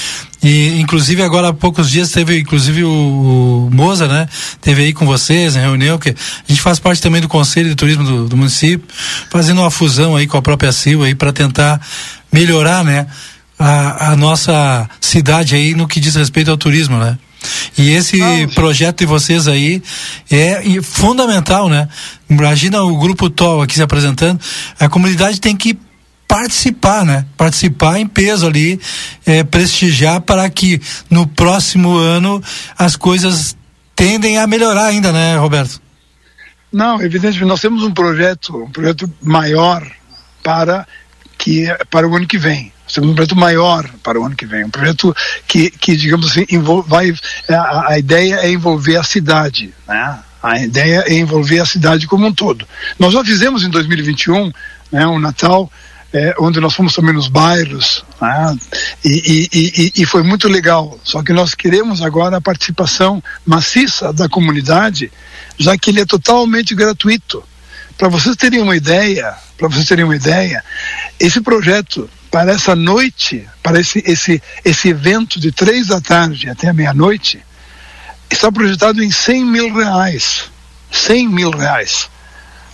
E inclusive agora há poucos dias teve inclusive o, o Moza, né? Teve aí com vocês, em reunião, que a gente faz parte também do Conselho de Turismo do, do município, fazendo uma fusão aí com a própria Silva aí para tentar melhorar, né? A, a nossa cidade aí no que diz respeito ao turismo, né? E esse Não, projeto de vocês aí é fundamental, né? Imagina o grupo TOL aqui se apresentando, a comunidade tem que participar, né? Participar em peso ali, é, prestigiar para que no próximo ano as coisas tendem a melhorar ainda, né, Roberto? Não, evidentemente nós temos um projeto, um projeto maior para que para o ano que vem temos um projeto maior para o ano que vem, um projeto que, que digamos assim, vai, a, a ideia é envolver a cidade, né? A ideia é envolver a cidade como um todo. Nós já fizemos em 2021 né, um Natal é, onde nós fomos também nos bairros, né? e, e, e, e, foi muito legal. Só que nós queremos agora a participação maciça da comunidade, já que ele é totalmente gratuito. Para vocês terem uma ideia, para vocês terem uma ideia, esse projeto para essa noite, para esse, esse, esse evento de três da tarde até meia-noite, está projetado em 100 mil reais. 100 mil reais.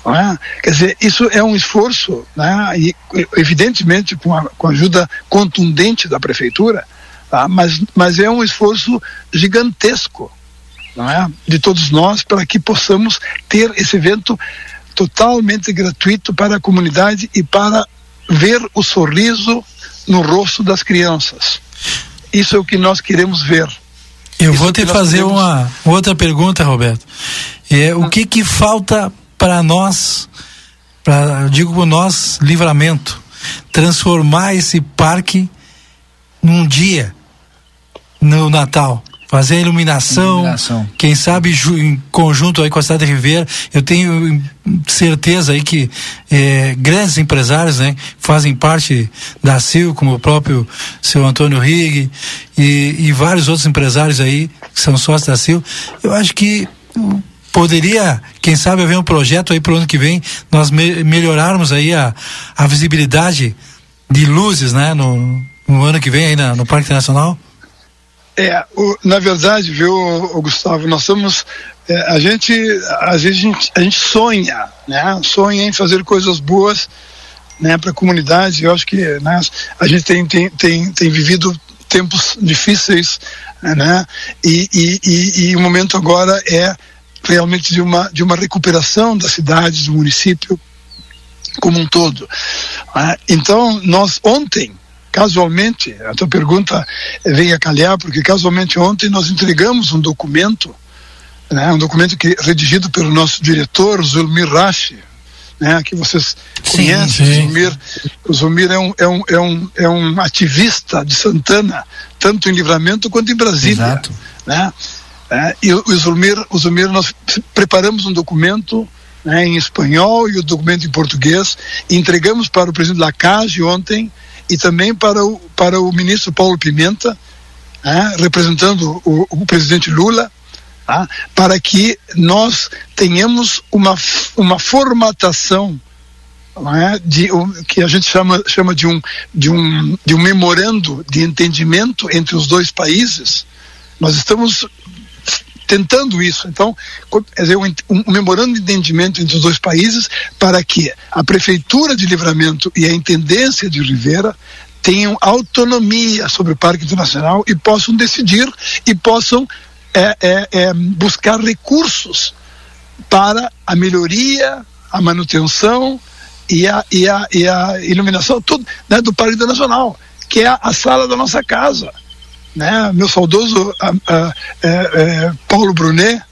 É? Quer dizer, isso é um esforço, né? e evidentemente com a, com a ajuda contundente da prefeitura, tá? mas, mas é um esforço gigantesco é? de todos nós para que possamos ter esse evento totalmente gratuito para a comunidade e para ver o sorriso no rosto das crianças. Isso é o que nós queremos ver. Eu Isso vou te fazer queremos... uma outra pergunta, Roberto. É, o que que falta para nós, para digo para nós, livramento? transformar esse parque num dia no Natal fazer a iluminação, iluminação. quem sabe em conjunto aí com a cidade de Ribeira, eu tenho certeza aí que é, grandes empresários, né, fazem parte da CIL, como o próprio seu Antônio Rig e, e vários outros empresários aí que são sócios da CIL, eu acho que poderia, quem sabe, haver um projeto aí para o ano que vem, nós me melhorarmos aí a, a visibilidade de luzes, né, no, no ano que vem aí na, no Parque Nacional? É, o, na verdade, viu, Gustavo, nós estamos. É, a gente, às vezes, a gente, a gente sonha, né? Sonha em fazer coisas boas né, para a comunidade. Eu acho que né, a gente tem, tem, tem, tem vivido tempos difíceis, né? E, e, e, e, o momento agora é realmente de uma, de uma recuperação da cidade, do município como um todo. Né? Então, nós ontem casualmente, a tua pergunta veio a calhar, porque casualmente ontem nós entregamos um documento, né, um documento que redigido pelo nosso diretor, Zulmir Rashi, né, que vocês sim, conhecem. Sim. Zulmir, o Zulmir é, um, é, um, é, um, é um ativista de Santana, tanto em Livramento quanto em Brasília. Exato. Né? É, e o, Zulmir, o Zulmir, nós preparamos um documento né, em espanhol e o documento em português, entregamos para o presidente Lacage ontem, e também para o, para o ministro Paulo Pimenta, né, representando o, o, presidente Lula, tá, para que nós tenhamos uma, uma formatação né, de, um, que a gente chama, chama de, um, de, um, de um memorando de entendimento entre os dois países. Nós estamos tentando isso. Então, quer dizer, um, um, memorando de entendimento entre os dois países para que a Prefeitura de Livramento e a Intendência de Rivera tenham autonomia sobre o Parque Internacional e possam decidir e possam é, é, é, buscar recursos para a melhoria, a manutenção e a, e a, e a iluminação tudo, né, do Parque Internacional, que é a, a sala da nossa casa né? Meu saudoso a, a, é, é, Paulo Brunet,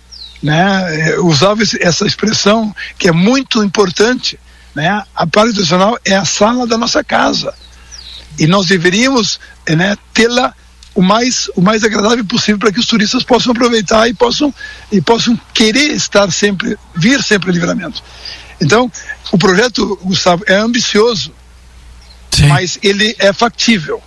né? É, usava essa expressão que é muito importante, né? A Parque Nacional é a sala da nossa casa e nós deveríamos, né? Tê-la o mais o mais agradável possível para que os turistas possam aproveitar e possam e possam querer estar sempre vir sempre a livramento então o projeto Gustavo é ambicioso Sim. mas ele é factível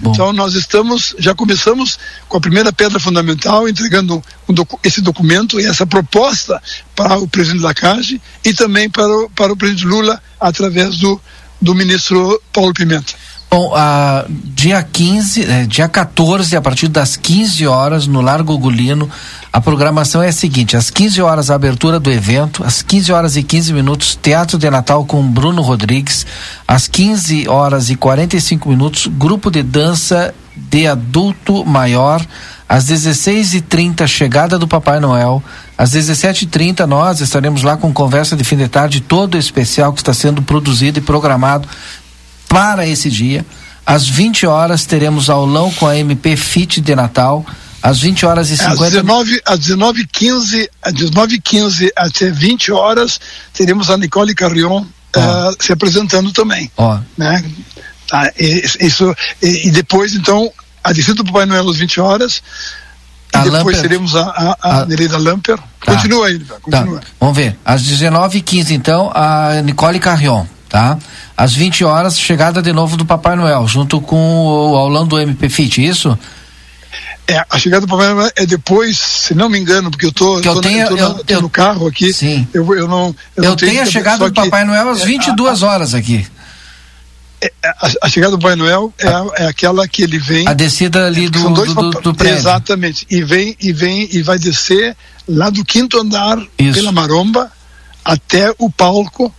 Bom. Então nós estamos, já começamos com a primeira pedra fundamental, entregando um docu esse documento e essa proposta para o presidente da CAGE e também para o, para o presidente Lula através do, do ministro Paulo Pimenta. Bom, uh, dia 15, eh, dia 14, a partir das 15 horas, no Largo Gulino, a programação é a seguinte: às 15 horas, a abertura do evento, às 15 horas e 15 minutos, Teatro de Natal com Bruno Rodrigues, às 15 horas e 45 minutos, grupo de dança de adulto maior, às 16h30, chegada do Papai Noel. Às 17h30, nós estaremos lá com conversa de fim de tarde, todo especial que está sendo produzido e programado para esse dia. Às 20 horas teremos aulão com a MP Fit de Natal. Às 20 horas e 50 às 19 às 19 15 às 19 15 até 20 horas teremos a Nicole Carrion oh. uh, se apresentando também. Oh. Né? Tá, e, isso, e, e, depois, então, a descida do Papai Noel às 20 horas. A e depois Lamper. teremos a, a, a, Nereida Lamper. Tá. Continua aí, continua. Tá. Vamos ver. Às 19h15, então, a Nicole Carrion tá? Às 20 horas, chegada de novo do Papai Noel, junto com o aulão do MP Fit, isso? É, a chegada do Papai Noel é depois, se não me engano, porque eu tô, que eu, tô, tenho, eu, tô, eu, tô no carro aqui. Sim. Eu, eu não. Eu, eu não tenho, tenho a chegada do Papai Noel às 22 é, a, horas aqui. É, a, a, chegada do Papai Noel é, a, é, aquela que ele vem. A descida ali é, do, do, do, do, prédio. Exatamente. E vem, e vem e vai descer lá do quinto andar Isso. pela maromba até o palco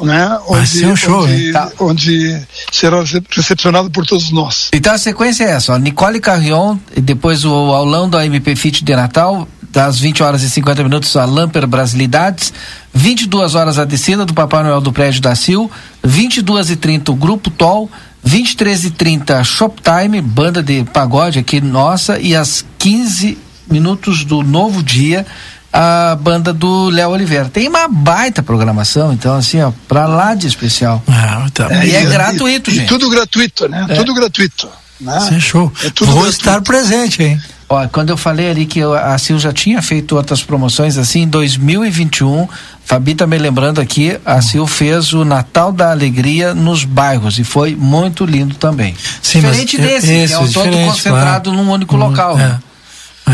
né? Onde, um show, onde, tá. onde, será recepcionado por todos nós. Então a sequência é essa, ó, Nicole Carrion, depois o aulão da MP Fit de Natal, das 20 horas e 50 minutos a Lamper Brasilidades, 22 horas a descida do Papai Noel do prédio da Sil, 22 e 30 o Grupo Tol, 23 e 30 Shoptime, banda de pagode aqui nossa, e às 15 minutos do novo dia, a banda do Léo Oliveira. Tem uma baita programação, então, assim, ó, pra lá de especial. Ah, tá. É, e é, gratuito, e, gente. E tudo gratuito, né? É. Tudo gratuito. Né? Isso é show. É Vou gratuito. estar presente, hein? Ó, quando eu falei ali que eu, a Sil já tinha feito outras promoções assim, em 2021, Fabi tá me lembrando aqui, a Sil fez o Natal da Alegria nos bairros e foi muito lindo também. Sim, diferente desse, que é o todo concentrado claro. num único hum, local. É. Né?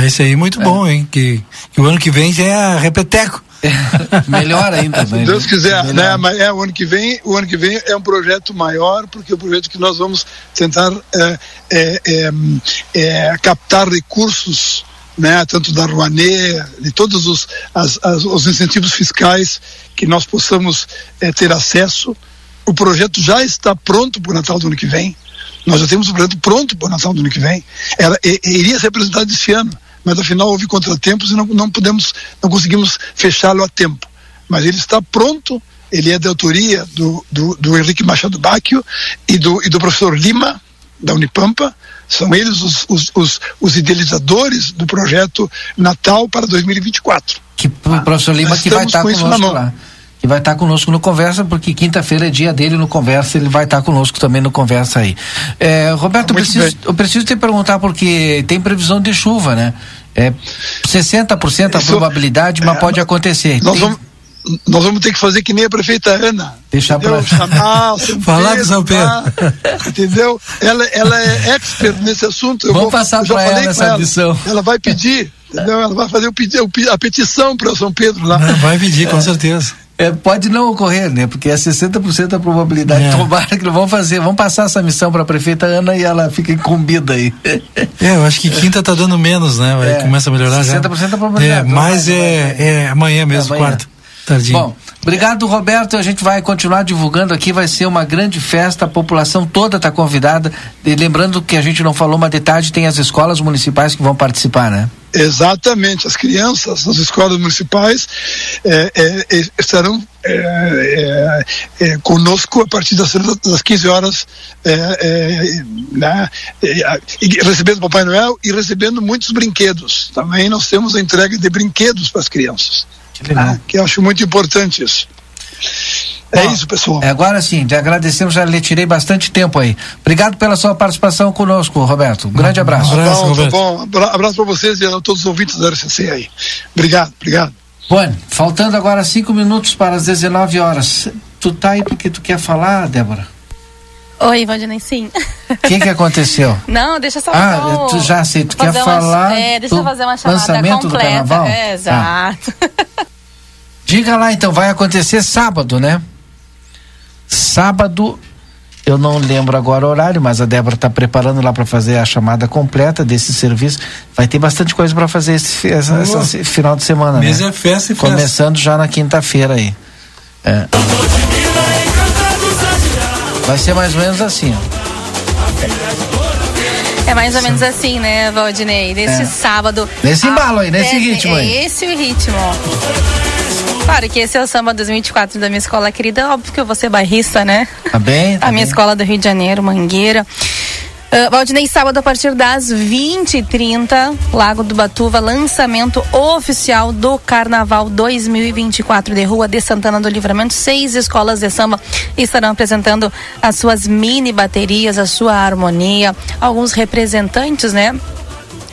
Esse aí muito é. bom, hein? Que, que, o ano que vem já é repeteco. Melhor ainda? Se Deus quiser, né? Mas é o ano que vem, o ano que vem é um projeto maior, porque é um projeto que nós vamos tentar é, é, é, é captar recursos, né? Tanto da Rouanet, de todos os, as, as, os incentivos fiscais que nós possamos é, ter acesso. O projeto já está pronto para o Natal do ano que vem. Nós já temos o projeto pronto para o Natal do ano que vem. Era, iria ser apresentado esse ano mas afinal houve contratempos e não, não pudemos, não conseguimos fechá-lo a tempo. Mas ele está pronto, ele é de autoria do, do, do Henrique Machado Bacchio e do, e do professor Lima, da Unipampa, são eles os, os, os, os, idealizadores do projeto Natal para 2024. Que o professor Lima que vai estar conosco lá e vai estar conosco no Conversa, porque quinta-feira é dia dele no Conversa, ele vai estar conosco também no Conversa aí. É, Roberto, eu preciso, eu preciso te perguntar, porque tem previsão de chuva, né? É 60% a Isso, probabilidade, mas é, pode acontecer. Nós, tem... vamos, nós vamos ter que fazer que nem a prefeita Ana. Deixar para chamar Falar com São Pedro. Tá? entendeu? Ela, ela é expert nesse assunto. Eu vamos vou, passar para ela essa ela. Ela vai pedir, entendeu? Ela vai fazer o, a petição para São Pedro lá. Não, vai pedir, com certeza. É, pode não ocorrer, né? Porque é 60% a probabilidade. É. Tomara que vão fazer, vão passar essa missão para a prefeita Ana e ela fica incumbida aí. É, eu acho que quinta tá dando menos, né? É, começa a melhorar 60% já. 60% a probabilidade. É, mas é, é amanhã mesmo, é amanhã. quarta. Tardinho. Bom, obrigado, Roberto. A gente vai continuar divulgando aqui. Vai ser uma grande festa. A população toda está convidada. E lembrando que a gente não falou, mas de tarde tem as escolas municipais que vão participar, né? Exatamente. As crianças das escolas municipais é, é, é estarão é, é, é, conosco a partir das, das 15 horas, né, recebendo Papai Noel e recebendo muitos brinquedos. Também nós temos a entrega de brinquedos para as crianças. Que, ah, que eu acho muito importante isso. É Bom, isso, pessoal. É, agora sim, te agradecemos, já lhe tirei bastante tempo aí. Obrigado pela sua participação conosco, Roberto. Um grande abraço. Um abraço, bom, tá bom. Abraço para vocês e a todos os ouvintes da RCC aí. Obrigado, obrigado. Bom, faltando agora cinco minutos para as 19 horas. Tu tá aí porque tu quer falar, Débora? Oi, Valdinei, sim. O que que aconteceu? Não, deixa só Ah, tu já sei, tu quer falar uma, é, deixa eu fazer uma chamada lançamento completa. do carnaval? É, exato. Ah. Diga lá então, vai acontecer sábado, né? Sábado, eu não lembro agora o horário, mas a Débora está preparando lá para fazer a chamada completa desse serviço. Vai ter bastante coisa para fazer esse, essa, esse, final de semana, Mês né? é festa e festa. Começando já na quinta-feira aí. É. Vai ser mais ou menos assim, ó. É mais ou menos assim, né, Valdinei? Nesse é. sábado. Nesse embalo aí, nesse é, ritmo aí. É esse o ritmo. Claro que esse é o samba 2024 da minha escola querida. Óbvio que eu vou ser bairrista, né? Tá bem. Tá a minha escola do Rio de Janeiro, Mangueira. Uh, Valdinei, sábado a partir das 20h30, Lago do Batuva, lançamento oficial do Carnaval 2024 de Rua de Santana do Livramento. Seis escolas de samba estarão apresentando as suas mini baterias, a sua harmonia, alguns representantes, né?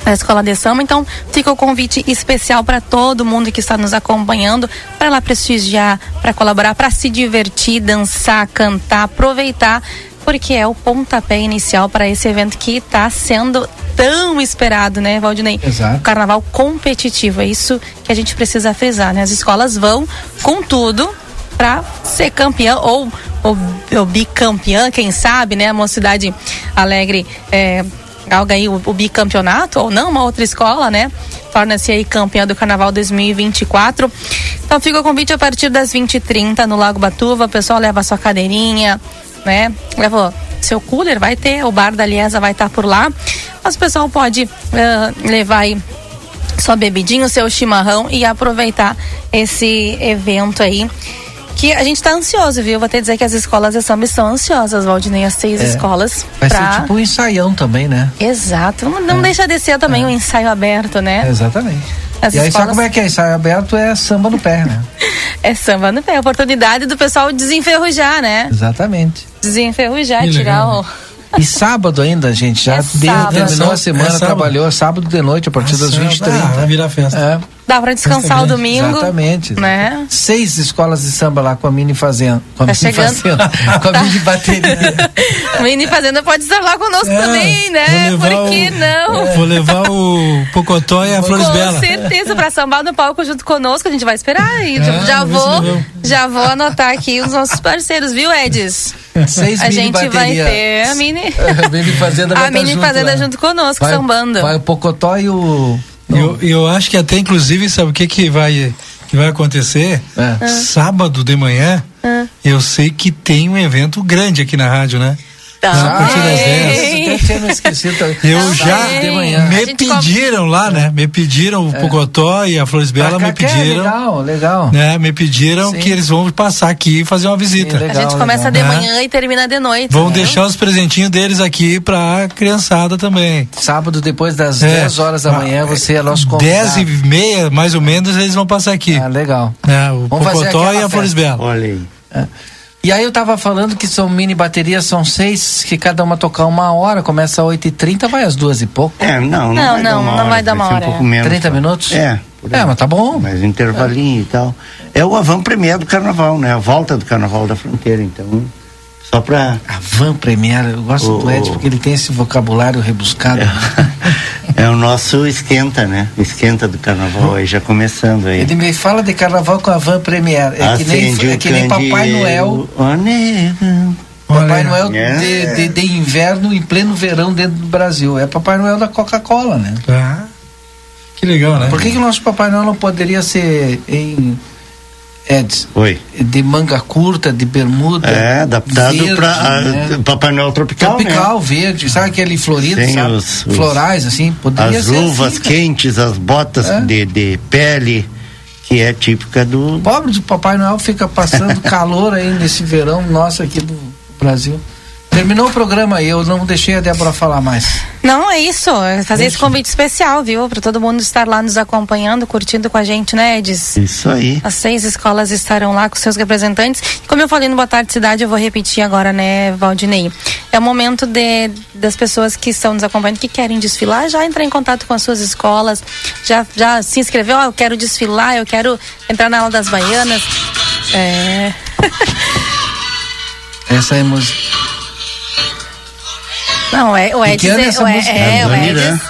da Escola de Samba. Então, fica o convite especial para todo mundo que está nos acompanhando, para lá prestigiar, para colaborar, para se divertir, dançar, cantar, aproveitar, porque é o pontapé inicial para esse evento que está sendo tão esperado, né, Valdinei? Exato. O carnaval competitivo, é isso que a gente precisa frisar, né? As escolas vão com tudo para ser campeã ou, ou, ou bicampeã, quem sabe, né? A Mocidade Alegre é, galga aí o, o, bicampeonato ou não, uma outra escola, né? Torna-se aí campeã do Carnaval 2024. Então fica o convite a partir das 20h30 no Lago Batuva. O pessoal leva sua cadeirinha, né? Leva seu cooler, vai ter, o bar da Liesa vai estar por lá. Mas o pessoal pode uh, levar aí sua bebidinha, o seu chimarrão e aproveitar esse evento aí que a gente está ansioso, viu? Vou até dizer que as escolas de samba estão ansiosas, Valdinei, as seis é. escolas. Vai pra... ser tipo um ensaião também, né? Exato. Não, é. deixa de ser também é. um ensaio aberto, né? Exatamente. As e aí sabe como é que é? Ensaio aberto é samba no pé, né? é samba no pé. Oportunidade do pessoal desenferrujar, né? Exatamente. Desenferrujar, tirar o e sábado ainda, gente, já é deu, terminou é a semana, é trabalhou sábado de noite, a partir é das 20 h 30 Ah, vai virar festa. É. Dá pra descansar o domingo. Exatamente. Né? Seis escolas de samba lá com a mini fazenda. Com a tá mini chegando. fazenda. com a mini bateria. mini fazenda pode estar lá conosco é, também, né? Por que o, não? É. Vou levar o Pocotó e a Flores Bela. Com certeza, pra sambar no palco junto conosco, a gente vai esperar. E é, já vou, já vou anotar aqui os nossos parceiros, viu, Edis? Seis a gente bateria. vai ter a mini. a mini fazenda, a mini junto, fazenda junto conosco, vai, sambando. Vai o Pocotó e o eu, eu acho que até, inclusive, sabe o que, que, vai, que vai acontecer? É. Ah. Sábado de manhã, ah. eu sei que tem um evento grande aqui na rádio, né? Tá. A partir das 10. Eu já me pediram lá, né? Me pediram o é. Pocotó e a Flores Bela me pediram. Legal, legal. Né? Me pediram Sim. que eles vão passar aqui e fazer uma visita. Sim, legal, a gente começa legal. de manhã e termina de noite. Vão né? deixar os presentinhos deles aqui pra criançada também. Sábado, depois das é. 10 horas da manhã, você é nosso convidado. 10 e meia, mais ou menos, eles vão passar aqui. Ah, legal. É, o Vamos Pocotó e a Flores Bela. Olha aí. É. E aí eu tava falando que são mini baterias, são seis, que cada uma tocar uma hora, começa às 8h30, vai às duas e pouco. É, não, não, não, vai, não, não vai dar uma hora. Um pouco menos, 30 minutos? É. É, mas tá bom. Mas intervalinho é. e tal. É o Avan Premier do carnaval, né? A volta do carnaval da fronteira, então. Só para A van premier, eu gosto o, do Ed porque ele tem esse vocabulário rebuscado. É, é, o nosso esquenta, né? Esquenta do carnaval aí, já começando aí. Ele me fala de carnaval com a van premier. É que nem, é que nem Papai Noel. Papai Noel é. de, de, de, inverno em pleno verão dentro do Brasil. É Papai Noel da Coca-Cola, né? Ah, que legal, né? Por que, que o nosso Papai Noel não poderia ser em Eds. Oi. De manga curta, de bermuda. É, adaptado para né? Papai Noel tropical. Tropical, né? verde. Sabe aquele florido, Tem sabe? Os, os, Florais, assim. Poderia as luvas assim, quentes, as botas é. de, de pele que é típica do. Pobre do Papai Noel fica passando calor aí nesse verão nosso aqui do Brasil. Terminou o programa aí, eu não deixei a Débora falar mais. Não, é isso. É fazer esse convite especial, viu? Para todo mundo estar lá nos acompanhando, curtindo com a gente, né, Edis? Isso aí. As seis escolas estarão lá com seus representantes. Como eu falei no Boa Tarde Cidade, eu vou repetir agora, né, Valdinei? É o momento de, das pessoas que estão nos acompanhando, que querem desfilar, já entrar em contato com as suas escolas, já, já se inscreveu, oh, eu quero desfilar, eu quero entrar na aula das baianas. É. Essa é a música. Não, é, o Ed. De que ano é essa música? É, é, o Ed.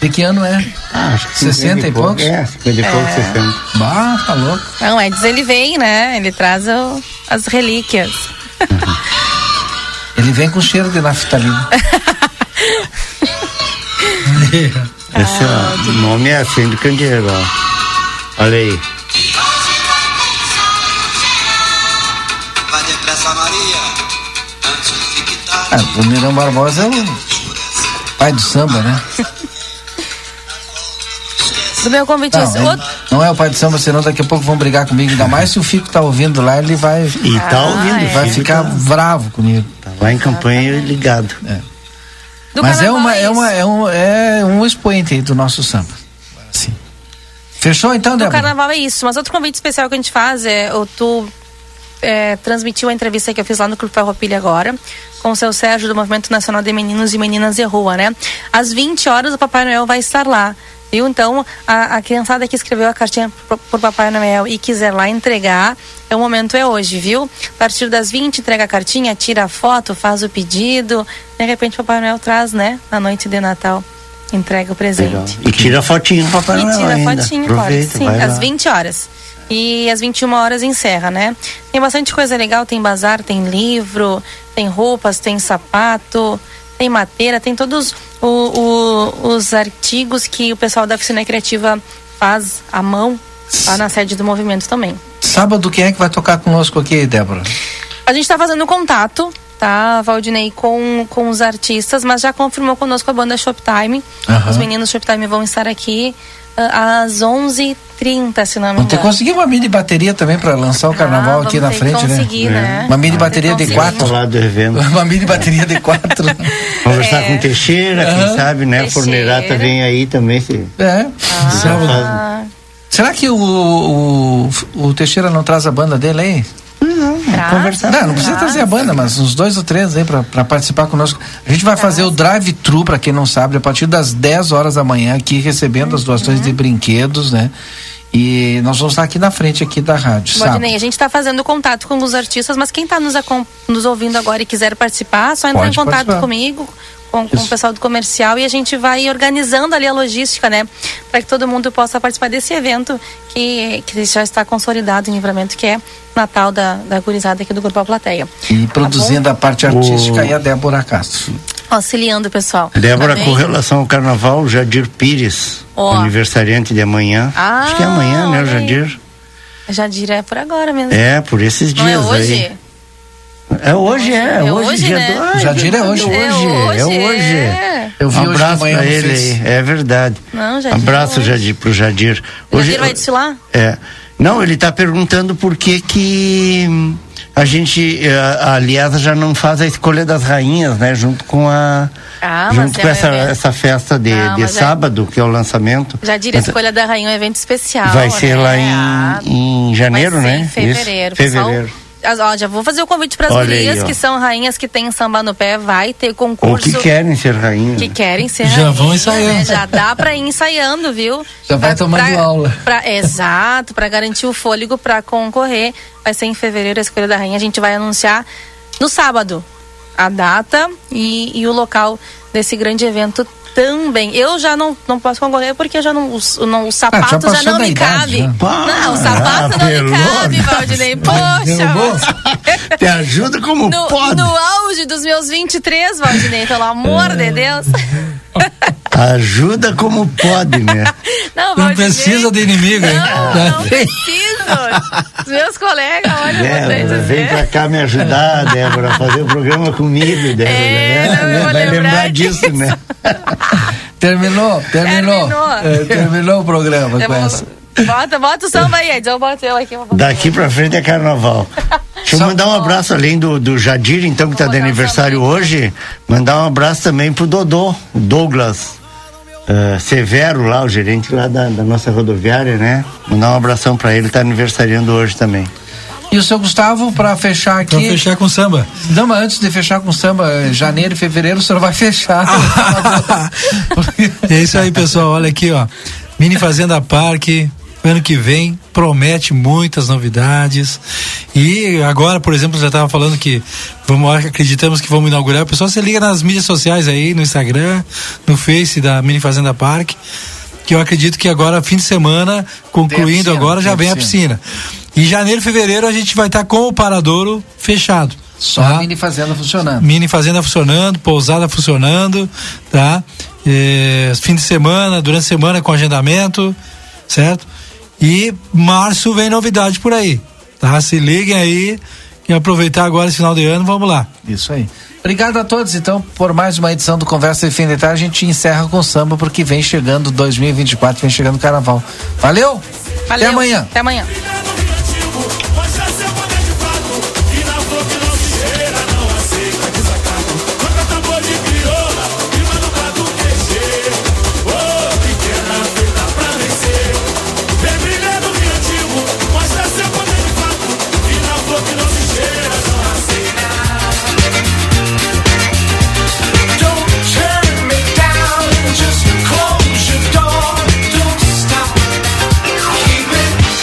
De que ano é? Ah, acho que 60 e poucos? É, 50 e poucos, 60. Bah, tá louco. Não, o Eds ele vem, né? Ele traz o, as relíquias. Uhum. ele vem com cheiro de naftalina. Esse ah, ó, o nome é assim do candeeiro, ó. Olha aí. Ah, o Mirão Barbosa é o pai do samba, né? Do meu convite. Não, outro... não é o pai do samba, senão daqui a pouco vão brigar comigo. Ainda mais se o Fico tá ouvindo lá, ele vai. E tá ah, ouvindo, é. vai ficar tá... bravo comigo. Tá lá em campanha ligado. É. Mas é uma, é, uma, é, um, é um expoente aí do nosso samba. Sim. Fechou então, Do Débora? carnaval é isso, mas outro convite especial que a gente faz é o tu é, transmitiu a entrevista que eu fiz lá no Clube Farroupilha agora, com o seu Sérgio do Movimento Nacional de Meninos e Meninas de Rua, né? Às 20 horas o Papai Noel vai estar lá. Viu? Então, a, a criançada que escreveu a cartinha por, Papai Noel e quiser lá entregar, é o momento é hoje, viu? A partir das 20, entrega a cartinha, tira a foto, faz o pedido. De repente, o Papai Noel traz, né? Na noite de Natal, entrega o presente. Legal. E tira a fotinho do Papai Noel. E tira a fotinho, claro. Sim, às 20 horas e às 21 horas encerra, né? Tem bastante coisa legal, tem bazar, tem livro, tem roupas, tem sapato, tem madeira, tem todos o, o, os artigos que o pessoal da oficina criativa faz à mão lá na sede do movimento também. Sábado, quem é que vai tocar conosco aqui, Débora? A gente está fazendo contato, tá, Valdinei, com, com os artistas, mas já confirmou conosco a banda Shoptime. Uhum. Os meninos Shoptime vão estar aqui às 11 30, se não me engano. Você conseguiu uma mini bateria também para lançar o carnaval ah, aqui na frente, né? né? Uma mini bateria de quatro. Uma mini bateria de quatro. Conversar é. com Teixeira, quem sabe, né? Teixeira. Fornerata vem aí também. Se... É. Ah. Será que o, o, o Teixeira não traz a banda dele aí? Não, conversar. Não, não precisa trazer a banda, mas uns dois ou três aí para participar conosco. A gente vai fazer o drive-thru, para quem não sabe, a partir das 10 horas da manhã, aqui recebendo as doações de brinquedos, né? E nós vamos estar aqui na frente aqui da rádio. Bodinei, a gente está fazendo contato com os artistas, mas quem está nos, nos ouvindo agora e quiser participar, só entrar Pode em contato participar. comigo, com, com, o pessoal do comercial e a gente vai organizando ali a logística, né? Para que todo mundo possa participar desse evento que, que já está consolidado em livramento, que é Natal da, da gurizada aqui do Grupo A Plateia. E tá produzindo bom? a parte artística o... e a Débora Castro. Auxiliando o pessoal. Débora, tá com relação ao carnaval, Jadir Pires, oh. aniversariante de amanhã. Ah, Acho que é amanhã, né, o Jadir? Jadir é por agora mesmo. É, por esses dias Não é hoje? aí. É hoje, é. é hoje, hoje dia né? do... Jadir é hoje. É hoje, é hoje. É. Eu vi um abraço para ele aí. É verdade. Não, Jadir abraço, é Jadir, pro Jadir. Hoje, Jadir vai desfilar? É. Não, ele está perguntando por que que a gente, eh, a Aliasa já não faz a escolha das rainhas, né? Junto com a. Ah, junto com é essa, essa festa de, ah, de sábado, é... que é o lançamento. Já diria, a escolha da rainha é um evento especial. Vai ser né? lá em, ah, em janeiro, né? Em fevereiro. Isso? Fevereiro. Ó, já vou fazer o convite para as gurias, que são rainhas que têm samba no pé. Vai ter concurso. Ou que querem ser rainhas. Que querem ser Já rainha, vão ensaiando. Né? Já dá para ir ensaiando, viu? Já vai pra, tomando pra, aula. Pra, exato, para garantir o fôlego para concorrer. Vai ser em fevereiro a escolha da rainha. A gente vai anunciar no sábado a data e, e o local desse grande evento também. Eu já não, não posso concorrer porque já não, o, não, o sapato ah, já, já não me idade, cabe. Não, o sapato ah, não me cabe, Valdinei. Poxa. Te ajuda como no, pode. No auge dos meus 23, Valdinei, pelo amor de Deus. Ajuda como pode, né? Não, não precisa de inimigo, hein? Não, não preciso. Os meus colegas, olha, Débora, vem pra cá me ajudar, Débora, fazer o programa comigo, Débora. É, né? Vai lembrar, lembrar disso, né? terminou, terminou. Terminou. É, terminou o programa com essa. Bota, bota o samba aí, Edson. Bota eu aqui. Daqui pra frente é carnaval. Deixa eu mandar um abraço além do, do Jadir, então, que tá de aniversário hoje. Mandar um abraço também pro Dodô, Douglas uh, Severo lá, o gerente lá da, da, nossa rodoviária, né? Mandar um abração para ele, tá aniversariando hoje também. E o seu Gustavo, para fechar aqui. Pra fechar com samba. Não, mas antes de fechar com samba, janeiro e fevereiro, o senhor vai fechar. é isso aí, pessoal. Olha aqui, ó. Mini Fazenda Parque, ano que vem promete muitas novidades e agora por exemplo já estava falando que vamos acreditamos que vamos inaugurar o pessoal se liga nas mídias sociais aí no Instagram no Face da Mini Fazenda Parque que eu acredito que agora fim de semana concluindo piscina, agora já vem a piscina e janeiro fevereiro a gente vai estar tá com o paradouro fechado só tá? mini fazenda funcionando. Mini fazenda funcionando, pousada funcionando, tá? É, fim de semana, durante a semana com agendamento, certo? E março vem novidade por aí. Tá? Se liguem aí e aproveitar agora esse final de ano, vamos lá. Isso aí. Obrigado a todos, então, por mais uma edição do Conversa de Fim de Tarde. A gente encerra com samba, porque vem chegando 2024, vem chegando o carnaval. Valeu? Valeu. Até amanhã. Até amanhã.